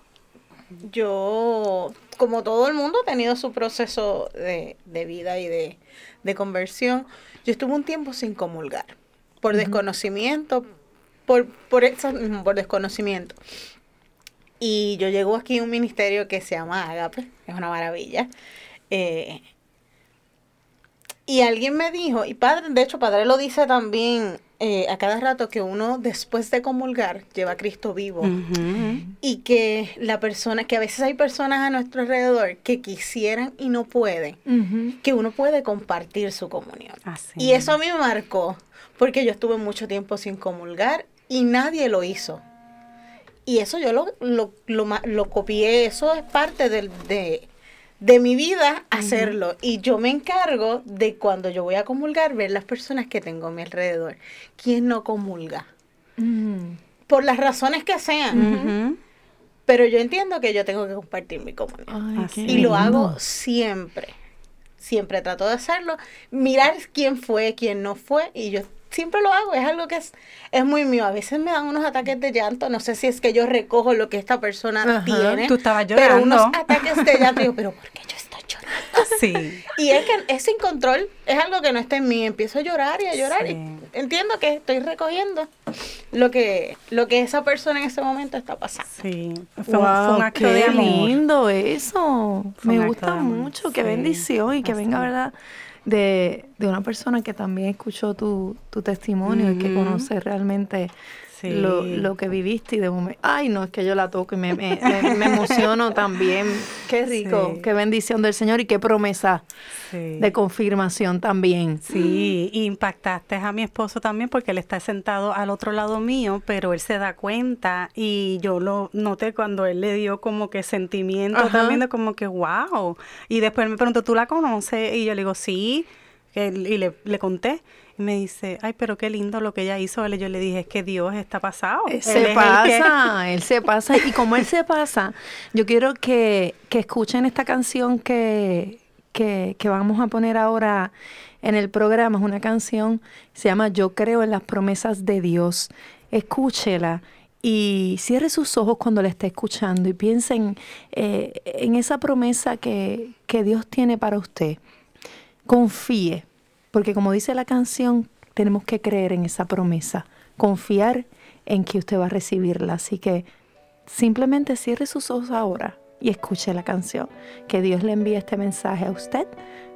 yo, como todo el mundo, he tenido su proceso de, de vida y de, de conversión. Yo estuve un tiempo sin comulgar, por desconocimiento, por, por, eso mismo, por desconocimiento. Y yo llego aquí a un ministerio que se llama Agape, es una maravilla. Eh, y alguien me dijo, y padre, de hecho, padre lo dice también eh, a cada rato, que uno después de comulgar lleva a Cristo vivo y que la persona, que a veces hay personas a nuestro alrededor que quisieran y no pueden, que uno puede compartir su comunión. Así. Y eso a mí me marcó, porque yo estuve mucho tiempo sin comulgar y nadie lo hizo. Y eso yo lo, lo, lo, lo copié, eso es parte del, de, de mi vida hacerlo. Y yo me encargo de cuando yo voy a comulgar, ver las personas que tengo a mi alrededor. ¿Quién no comulga? Por las razones que sean. Pero yo entiendo que yo tengo que compartir mi comunión. Y lo hago siempre. Siempre trato de hacerlo. Mirar quién fue, quién no fue. Y yo siempre lo hago. Es algo que es, es muy mío. A veces me dan unos ataques de llanto. No sé si es que yo recojo lo que esta persona Ajá. tiene. Tú estabas Pero unos llorando. ataques de llanto. Digo, pero ¿por qué yo estoy llorando? Sí. Y es que es sin control. Es algo que no está en mí. Empiezo a llorar y a llorar. Sí. Y entiendo que estoy recogiendo lo que, lo que esa persona en ese momento está pasando. Sí. Fue, un, fue un Wow, acto qué de amor. lindo eso. Fue Me gusta mucho. Qué bendición y que así venga. ¿verdad? De, de una persona que también escuchó tu, tu testimonio y que conoce realmente Sí. lo, lo que viviste y de momento, ay no, es que yo la toco y me, me, me- me emociono también. Qué rico, Sí. qué bendición del Señor y qué promesa Sí. de confirmación también. Sí, y impactaste a mi esposo también porque él está sentado al otro lado mío, pero él se da cuenta y yo lo noté cuando él le dio como que sentimiento Ajá. también de como que wow. Y después me preguntó, ¿tú la conoces? Y yo le digo, sí, y le, le conté. Y me dice, ay, pero qué lindo lo que ella hizo. Yo le dije, es que Dios está pasado. Él Se que- pasa, él se pasa. Y como él se pasa, yo quiero que, que escuchen esta canción que, que, que vamos a poner ahora en el programa. Es una canción, se llama Yo creo en las promesas de Dios. Escúchela y cierre sus ojos cuando la esté escuchando y piensen eh, en esa promesa que, que Dios tiene para usted. Confíe, porque como dice la canción, tenemos que creer en esa promesa, confiar en que usted va a recibirla. Así que simplemente cierre sus ojos ahora y escuche la canción. Que Dios le envíe este mensaje a usted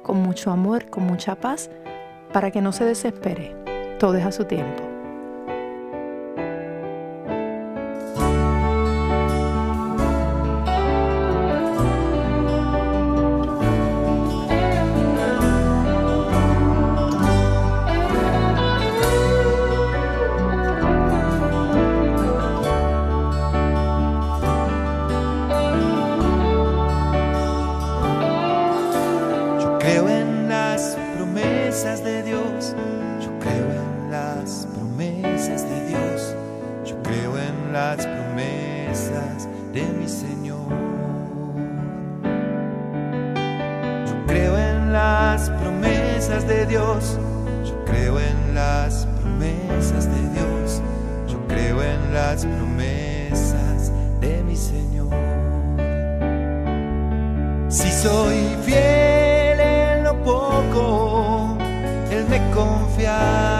con mucho amor, con mucha paz, para que no se desespere. Todo es a su tiempo. De Dios. Yo creo en las promesas de Dios. Yo creo en las promesas de mi Señor. Si soy fiel en lo poco, Él me confiará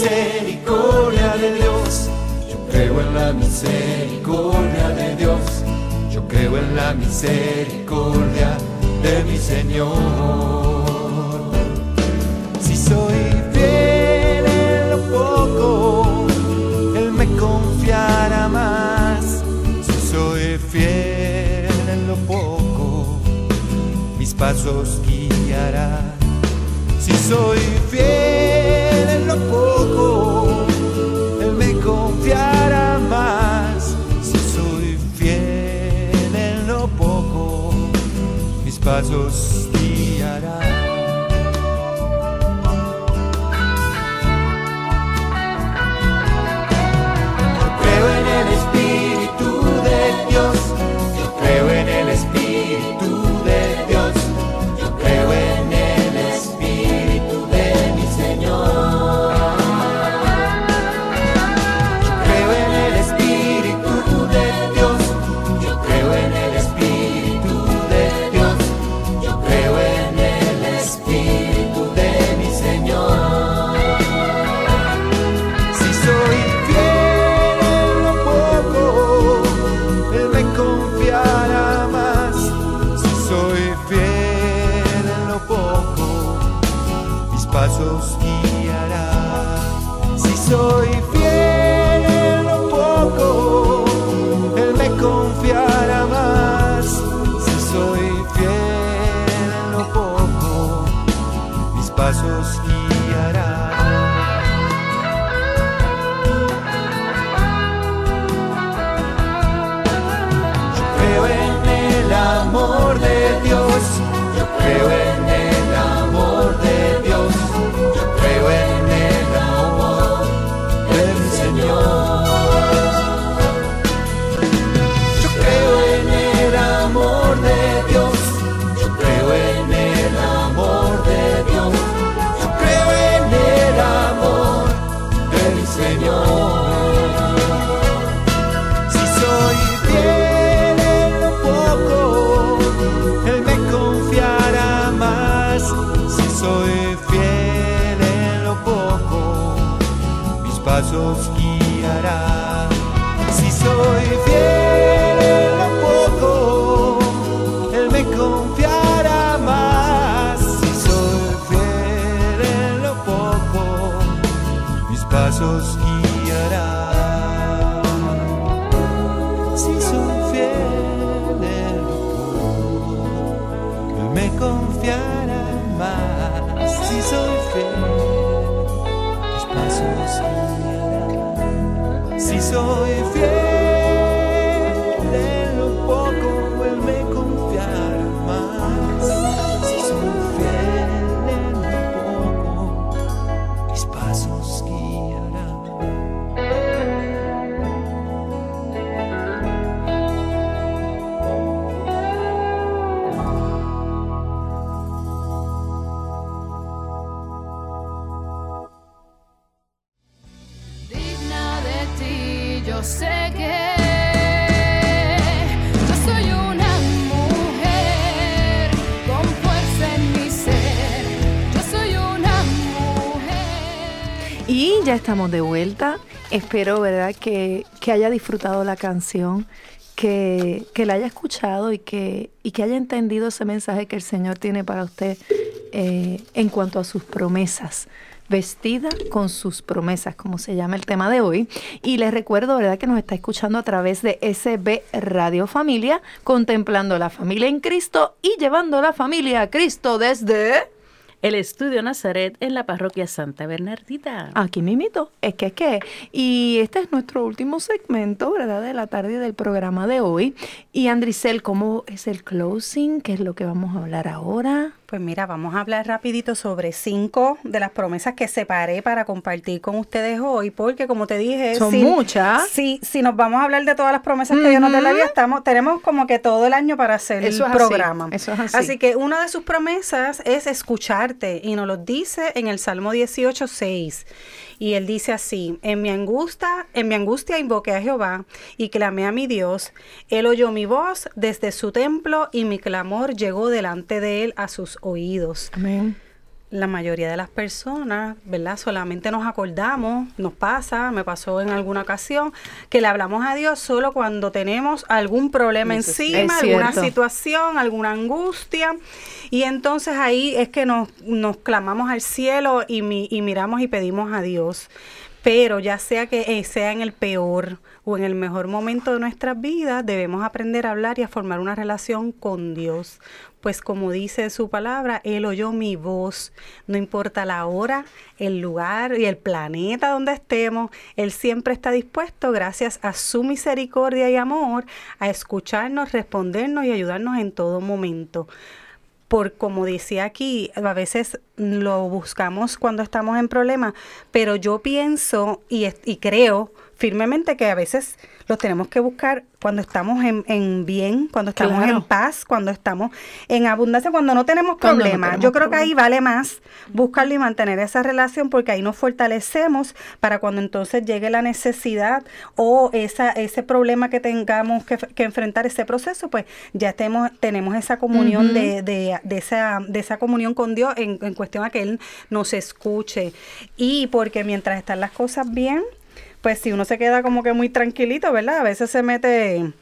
misericordia de Dios. Yo creo en la misericordia de Dios. Yo creo en la misericordia de mi Señor. Si soy fiel en lo poco, Él me confiará más. Si soy fiel en lo poco, mis pasos guiará. Si soy fiel mis mis estamos de vuelta. Espero, ¿verdad?, que, que haya disfrutado la canción, que, que la haya escuchado y que, y que haya entendido ese mensaje que el Señor tiene para usted eh, en cuanto a sus promesas. Vestida con sus promesas, como se llama el tema de hoy. Y les recuerdo, ¿verdad?, que nos está escuchando a través de SB Radio Familia, contemplando la familia en Cristo y llevando la familia a Cristo desde... El estudio Nazaret en la parroquia Santa Bernardita. Aquí mimito, es que es que. Y este es nuestro último segmento, ¿verdad? De la tarde del programa de hoy. Y Andricel, ¿cómo es el closing? ¿Qué es lo que vamos a hablar ahora? Pues mira, vamos a hablar rapidito sobre cinco de las promesas que separé para compartir con ustedes hoy, porque como te dije, Son si- muchas. Si, si nos vamos a hablar de todas las promesas que Dios nos da la vida, estamos, tenemos como que todo el año para hacer Eso el es así, programa. eso es así. que una de sus promesas es escucharte y nos lo dice en el Salmo 18, 6. Y él dice así, en mi angustia, en mi angustia invoqué a Jehová y clamé a mi Dios. Él oyó mi voz desde su templo y mi clamor llegó delante de él a sus oídos. Amén. La mayoría de las personas, ¿verdad? Solamente nos acordamos, nos pasa, me pasó en alguna ocasión, que le hablamos a Dios solo cuando tenemos algún problema encima, Es alguna situación, alguna angustia. Y entonces ahí es que nos, nos clamamos al cielo y, mi- y miramos y pedimos a Dios. Pero ya sea que eh, sea en el peor o en el mejor momento de nuestras vidas, debemos aprender a hablar y a formar una relación con Dios. Pues como dice su palabra, Él oyó mi voz. No importa la hora, el lugar y el planeta donde estemos, Él siempre está dispuesto, gracias a su misericordia y amor, a escucharnos, respondernos y ayudarnos en todo momento por como decía aquí, a veces lo buscamos cuando estamos en problemas, pero yo pienso y, y creo firmemente que a veces los tenemos que buscar cuando estamos en, en bien, cuando estamos Claro. en paz, cuando estamos en abundancia, cuando no tenemos Cuando no problemas. tenemos yo creo que ahí vale más buscarlo y mantener esa relación porque ahí nos fortalecemos para cuando entonces llegue la necesidad o esa, ese problema que tengamos que, que enfrentar, ese proceso, pues ya estemos, tenemos esa comunión de, de, de esa, de esa comunión con Dios en, en cuestión a que Él nos escuche. Y porque mientras están las cosas bien, pues si uno se queda como que muy tranquilito, ¿verdad? A veces se mete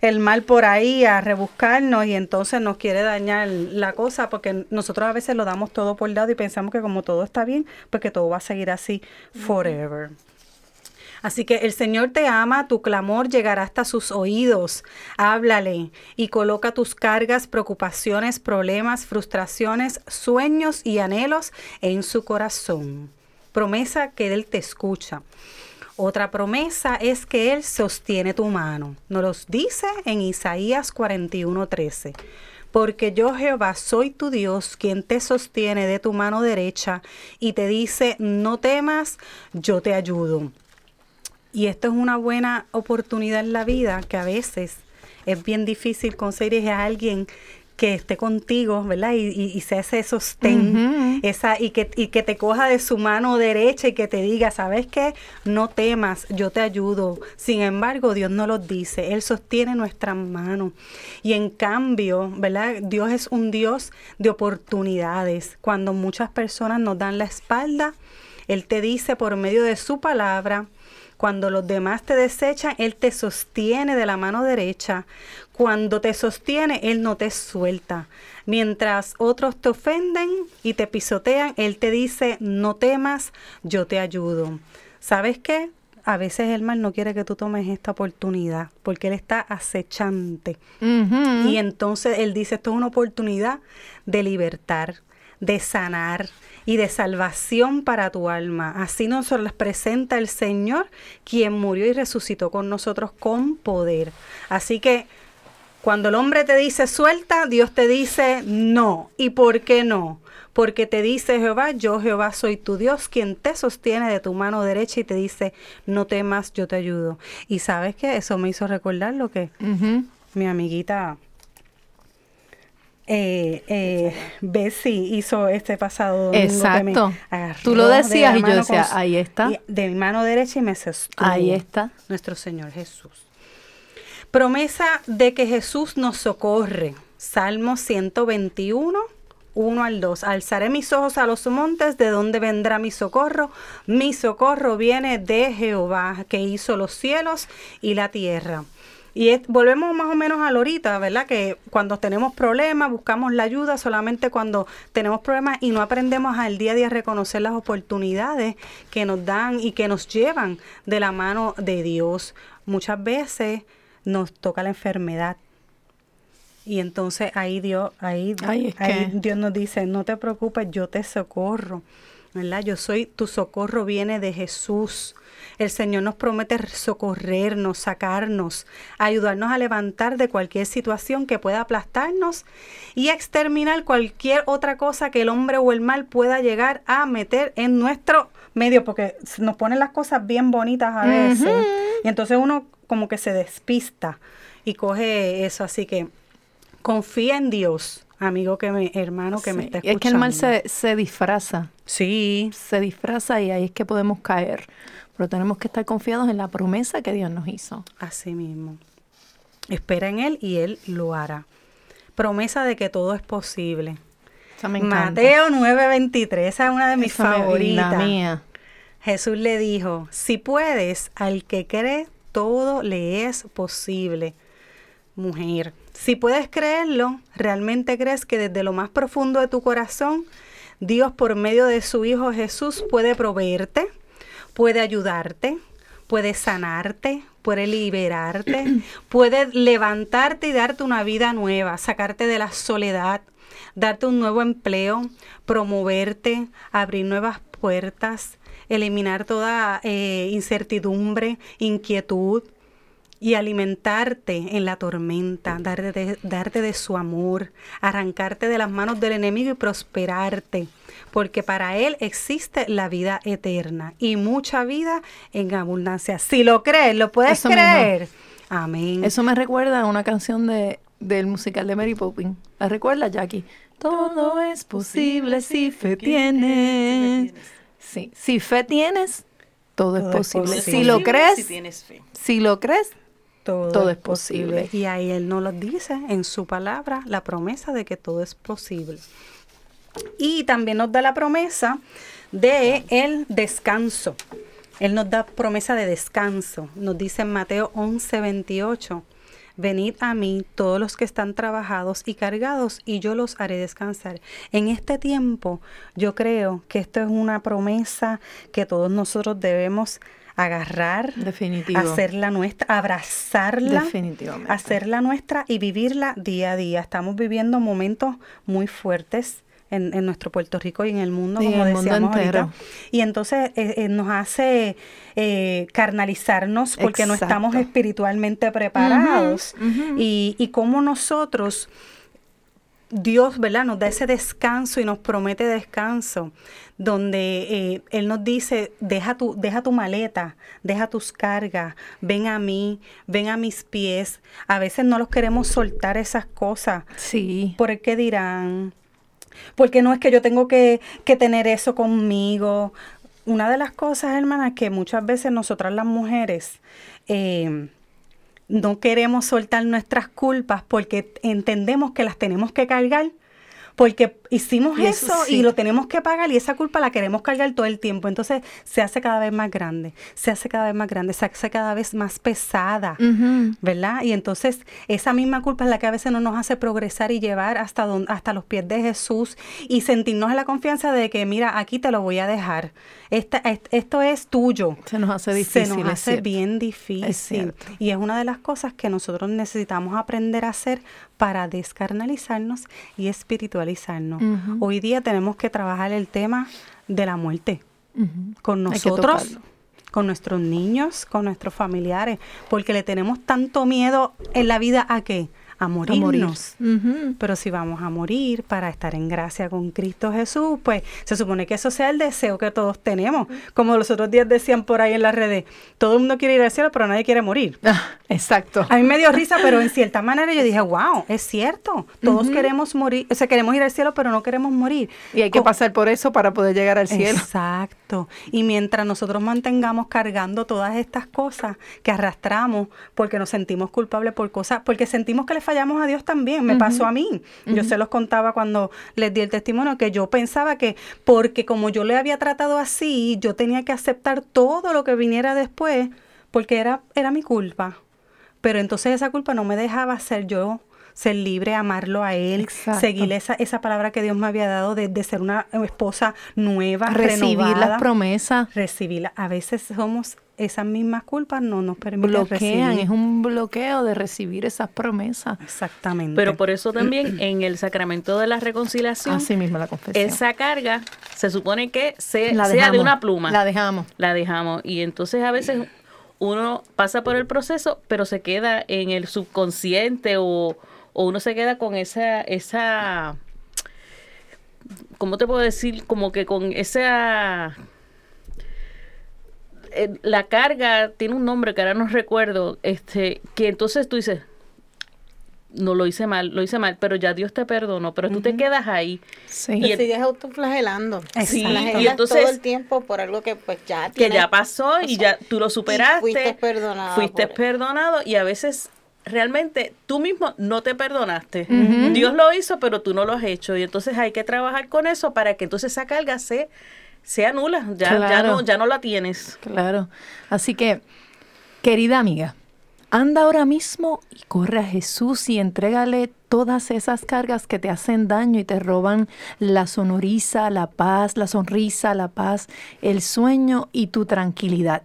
el mal por ahí a rebuscarnos y entonces nos quiere dañar la cosa porque nosotros a veces lo damos todo por dado y pensamos que como todo está bien, pues que todo va a seguir así forever. Así que el Señor te ama, tu clamor llegará hasta sus oídos. Háblale y coloca tus cargas, preocupaciones, problemas, frustraciones, sueños y anhelos en su corazón. Promesa que Él te escucha. Otra promesa es que Él sostiene tu mano. Nos los dice en Isaías 41:13. Porque yo Jehová soy tu Dios, quien te sostiene de tu mano derecha y te dice, no temas, yo te ayudo. Y esto es una buena oportunidad en la vida que a veces es bien difícil conseguir a alguien que esté contigo, ¿verdad? Y, y, y sea ese sostén, esa, y que, y que te coja de su mano derecha y que te diga, ¿sabes qué? No temas, yo te ayudo. Sin embargo, Dios no lo dice, Él sostiene nuestras manos. Y en cambio, ¿verdad? Dios es un Dios de oportunidades. Cuando muchas personas nos dan la espalda, Él te dice por medio de su palabra, cuando los demás te desechan, Él te sostiene de la mano derecha. Cuando te sostiene, Él no te suelta. Mientras otros te ofenden y te pisotean, Él te dice, no temas, yo te ayudo. ¿Sabes qué? A veces el mal no quiere que tú tomes esta oportunidad porque Él está acechante. Y entonces Él dice, esto es una oportunidad de libertar, de sanar y de salvación para tu alma. Así nos las presenta el Señor, quien murió y resucitó con nosotros con poder. Así que cuando el hombre te dice suelta, Dios te dice no. ¿Y por qué no? Porque te dice Jehová, yo Jehová soy tu Dios, quien te sostiene de tu mano derecha y te dice, no temas, yo te ayudo. Y sabes que eso me hizo recordar lo que mi amiguita eh, eh, Bessie hizo este pasado domingo. que me Exacto. Tú lo de decías y yo decía, ahí está. De mi mano derecha y me sostuvo. Ahí está. Nuestro Señor Jesús. Promesa de que Jesús nos socorre. Salmo 121, 1 al 2. Alzaré mis ojos a los montes, ¿de dónde vendrá mi socorro? Mi socorro viene de Jehová, que hizo los cielos y la tierra. Y volvemos más o menos a lo ahorita, ¿verdad? Que cuando tenemos problemas, buscamos la ayuda solamente cuando tenemos problemas y no aprendemos al día a día a reconocer las oportunidades que nos dan y que nos llevan de la mano de Dios. Muchas veces nos toca la enfermedad. Y entonces ahí Dios, ahí, Ay, ahí que- Dios nos dice, no te preocupes, yo te socorro. ¿Verdad? Yo soy, tu socorro viene de Jesús. El Señor nos promete socorrernos, sacarnos, ayudarnos a levantar de cualquier situación que pueda aplastarnos y exterminar cualquier otra cosa que el hombre o el mal pueda llegar a meter en nuestro medio, porque nos ponen las cosas bien bonitas a veces. Y entonces uno como que se despista y coge eso. Así que confía en Dios, amigo que me, hermano que me está y escuchando. es que el mal se, se disfraza, Sí, se disfraza y ahí es que podemos caer. Pero tenemos que estar confiados en la promesa que Dios nos hizo. Así mismo. Espera en Él y Él lo hará. Promesa de que todo es posible. Esa me encanta. Mateo 9:23, esa es una de mis me- y favoritas. La mía. Jesús le dijo, si puedes, al que cree, todo le es posible. Mujer, si puedes creerlo, realmente crees que desde lo más profundo de tu corazón, Dios por medio de su Hijo Jesús puede proveerte, puede ayudarte, puede sanarte, puede liberarte, puede levantarte y darte una vida nueva, sacarte de la soledad, darte un nuevo empleo, promoverte, abrir nuevas puertas, eliminar toda eh, incertidumbre, inquietud y alimentarte en la tormenta, darte de, darte de su amor, arrancarte de las manos del enemigo y prosperarte, porque para Él existe la vida eterna y mucha vida en abundancia. Si lo crees, lo puedes Eso mismo. creer. Amén. Eso me recuerda a una canción de, del musical de Mary Poppins. ¿La recuerdas, Jackie? Todo es posible si fe tienes. Sí, si fe tienes, todo, Todo es es posible. Si lo Si crees, tienes fe. si lo crees, todo, todo es es posible. posible. Y ahí Él nos lo dice en su palabra, la promesa de que todo es posible. Y también nos da la promesa de el descanso. Él nos da promesa de descanso. Nos dice en Mateo 11, 28. Venid a mí todos los que están trabajados y cargados y yo los haré descansar. En este tiempo yo creo que esto es una promesa que todos nosotros debemos agarrar, Definitivo. hacerla nuestra, abrazarla, Definitivamente. hacerla nuestra y vivirla día a día. Estamos viviendo momentos muy fuertes en, en nuestro Puerto Rico y en el mundo, como el mundo decíamos ahorita. entero. Y entonces eh, eh, nos hace eh, carnalizarnos porque no estamos espiritualmente preparados. Y, y cómo nosotros Dios, ¿verdad? Nos da ese descanso y nos promete descanso, donde eh, Él nos dice, deja tu, deja tu maleta, deja tus cargas, ven a mí, ven a mis pies. A veces no los queremos soltar esas cosas. Sí. ¿Por el qué dirán? Porque no es que yo tengo que, que tener eso conmigo. Una de las cosas, hermanas, que muchas veces nosotras las mujeres eh, no queremos soltar nuestras culpas porque entendemos que las tenemos que cargar. Porque hicimos Y eso eso sí. y lo tenemos que pagar y esa culpa la queremos cargar todo el tiempo. Entonces se hace cada vez más grande, se hace cada vez más grande, se hace cada vez más pesada. ¿verdad? Y entonces esa misma culpa es la que a veces no nos hace progresar y llevar hasta, don- hasta los pies de Jesús y sentirnos en la confianza de que, mira, aquí te lo voy a dejar. Esta, est- esto es tuyo. Se nos hace difícil. Se nos hace bien difícil. Y es una de las cosas que nosotros necesitamos aprender a hacer para descarnalizarnos y espiritualizarnos. Hoy día tenemos que trabajar el tema de la muerte con nosotros, con nuestros niños, con nuestros familiares, porque le tenemos tanto miedo en la vida a qué? A A morir. morirnos. Pero si vamos a morir para estar en gracia con Cristo Jesús, pues se supone que eso sea el deseo que todos tenemos. Como los otros días decían por ahí en las redes, todo el mundo quiere ir al cielo, pero nadie quiere morir. Ah, exacto. A mí me dio risa, pero en cierta manera yo dije, wow, es cierto. Todos queremos morir, o sea, queremos ir al cielo, pero no queremos morir. Y hay que Co- pasar por eso para poder llegar al cielo. Exacto. Y mientras nosotros mantengamos cargando todas estas cosas que arrastramos porque nos sentimos culpables por cosas, porque sentimos que le fallamos a Dios también. Me pasó a mí. Yo se los contaba cuando les di el testimonio que yo pensaba que porque como yo le había tratado así, yo tenía que aceptar todo lo que viniera después porque era, era mi culpa. Pero entonces esa culpa no me dejaba ser yo, ser libre, amarlo a él, Exacto. seguir esa, esa palabra que Dios me había dado de, de ser una esposa nueva, Recibir renovada. las promesas Recibirla. A veces somos esas mismas culpas, no nos permiten bloquean, recibir. es un bloqueo de recibir esas promesas. Exactamente. Pero por eso también en el sacramento de la reconciliación, Así mismo la confesión. esa carga se supone que se, la sea de una pluma. La dejamos. la dejamos. Y entonces a veces uno pasa por el proceso, pero se queda en el subconsciente o, o uno se queda con esa, esa, ¿cómo te puedo decir? Como que con esa... eh, La carga tiene un nombre que ahora no recuerdo, este, que entonces tú dices, no lo hice mal, lo hice mal, pero ya Dios te perdonó, pero tú te quedas ahí. Sí. Te Y el- sigues autoflagelando. Sí, y entonces- todo el tiempo por algo que pues ya que ya pasó y ya tú lo superaste. fuiste perdonado Fuiste perdonado y a veces realmente tú mismo no te perdonaste. Dios lo hizo, pero tú no lo has hecho. Y entonces hay que trabajar con eso para que entonces esa carga se, sea nula. Ya, ya, no, ya no la tienes. Claro. Así que, querida amiga, anda ahora mismo y corre a Jesús y entrégale todas esas cargas que te hacen daño y te roban la sonrisa, la paz, la sonrisa, la paz, el sueño y tu tranquilidad.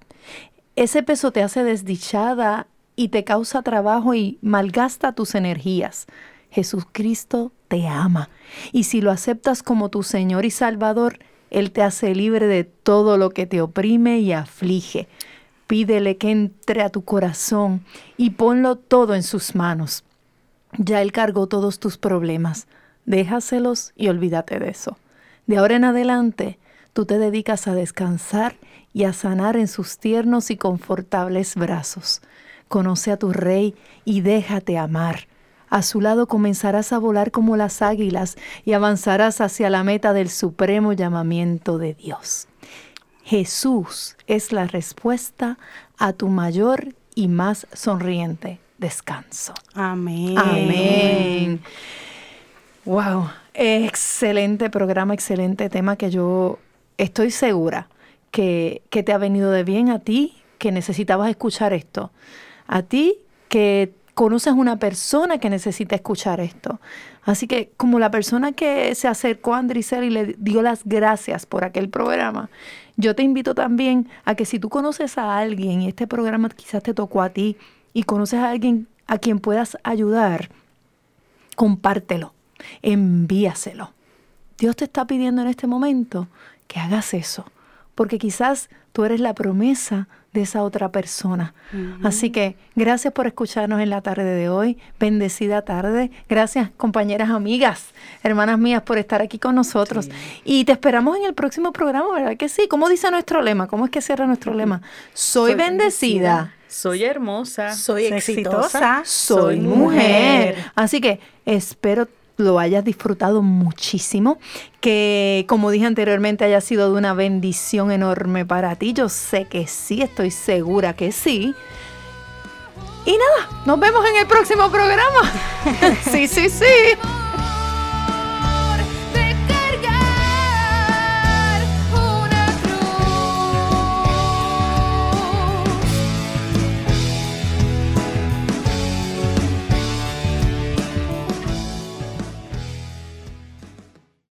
Ese peso te hace desdichada y te causa trabajo y malgasta tus energías. Jesucristo te ama y si lo aceptas como tu Señor y Salvador, Él te hace libre de todo lo que te oprime y aflige. Pídele que entre a tu corazón y ponlo todo en sus manos. Ya Él cargó todos tus problemas. Déjaselos y olvídate de eso. De ahora en adelante, tú te dedicas a descansar y a sanar en sus tiernos y confortables brazos. Conoce a tu Rey y déjate amar. A su lado comenzarás a volar como las águilas y avanzarás hacia la meta del supremo llamamiento de Dios. Jesús es la respuesta a tu mayor y más sonriente descanso. Amén. Amén. Wow, excelente programa, excelente tema que yo estoy segura que, que te ha venido de bien a ti, que necesitabas escuchar esto. A ti que conoces una persona que necesita escuchar esto. Así que como la persona que se acercó a Andricel y le dio las gracias por aquel programa, yo te invito también a que si tú conoces a alguien y este programa quizás te tocó a ti y conoces a alguien a quien puedas ayudar, compártelo, envíaselo. Dios te está pidiendo en este momento que hagas eso, porque quizás tú eres la promesa de esa otra persona. Así que gracias por escucharnos en la tarde de hoy. Bendecida tarde. Gracias, compañeras, amigas, hermanas mías, por estar aquí con nosotros. Y te esperamos en el próximo programa, ¿verdad que sí? ¿Cómo dice nuestro lema? ¿Cómo es que cierra nuestro lema? Soy, bendecida. Soy hermosa. Soy exitosa. Soy mujer. Así que espero lo hayas disfrutado muchísimo, que como dije anteriormente haya sido de una bendición enorme para ti. Yo sé que sí, estoy segura que sí. Y nada, nos vemos en el próximo programa. sí, sí, sí.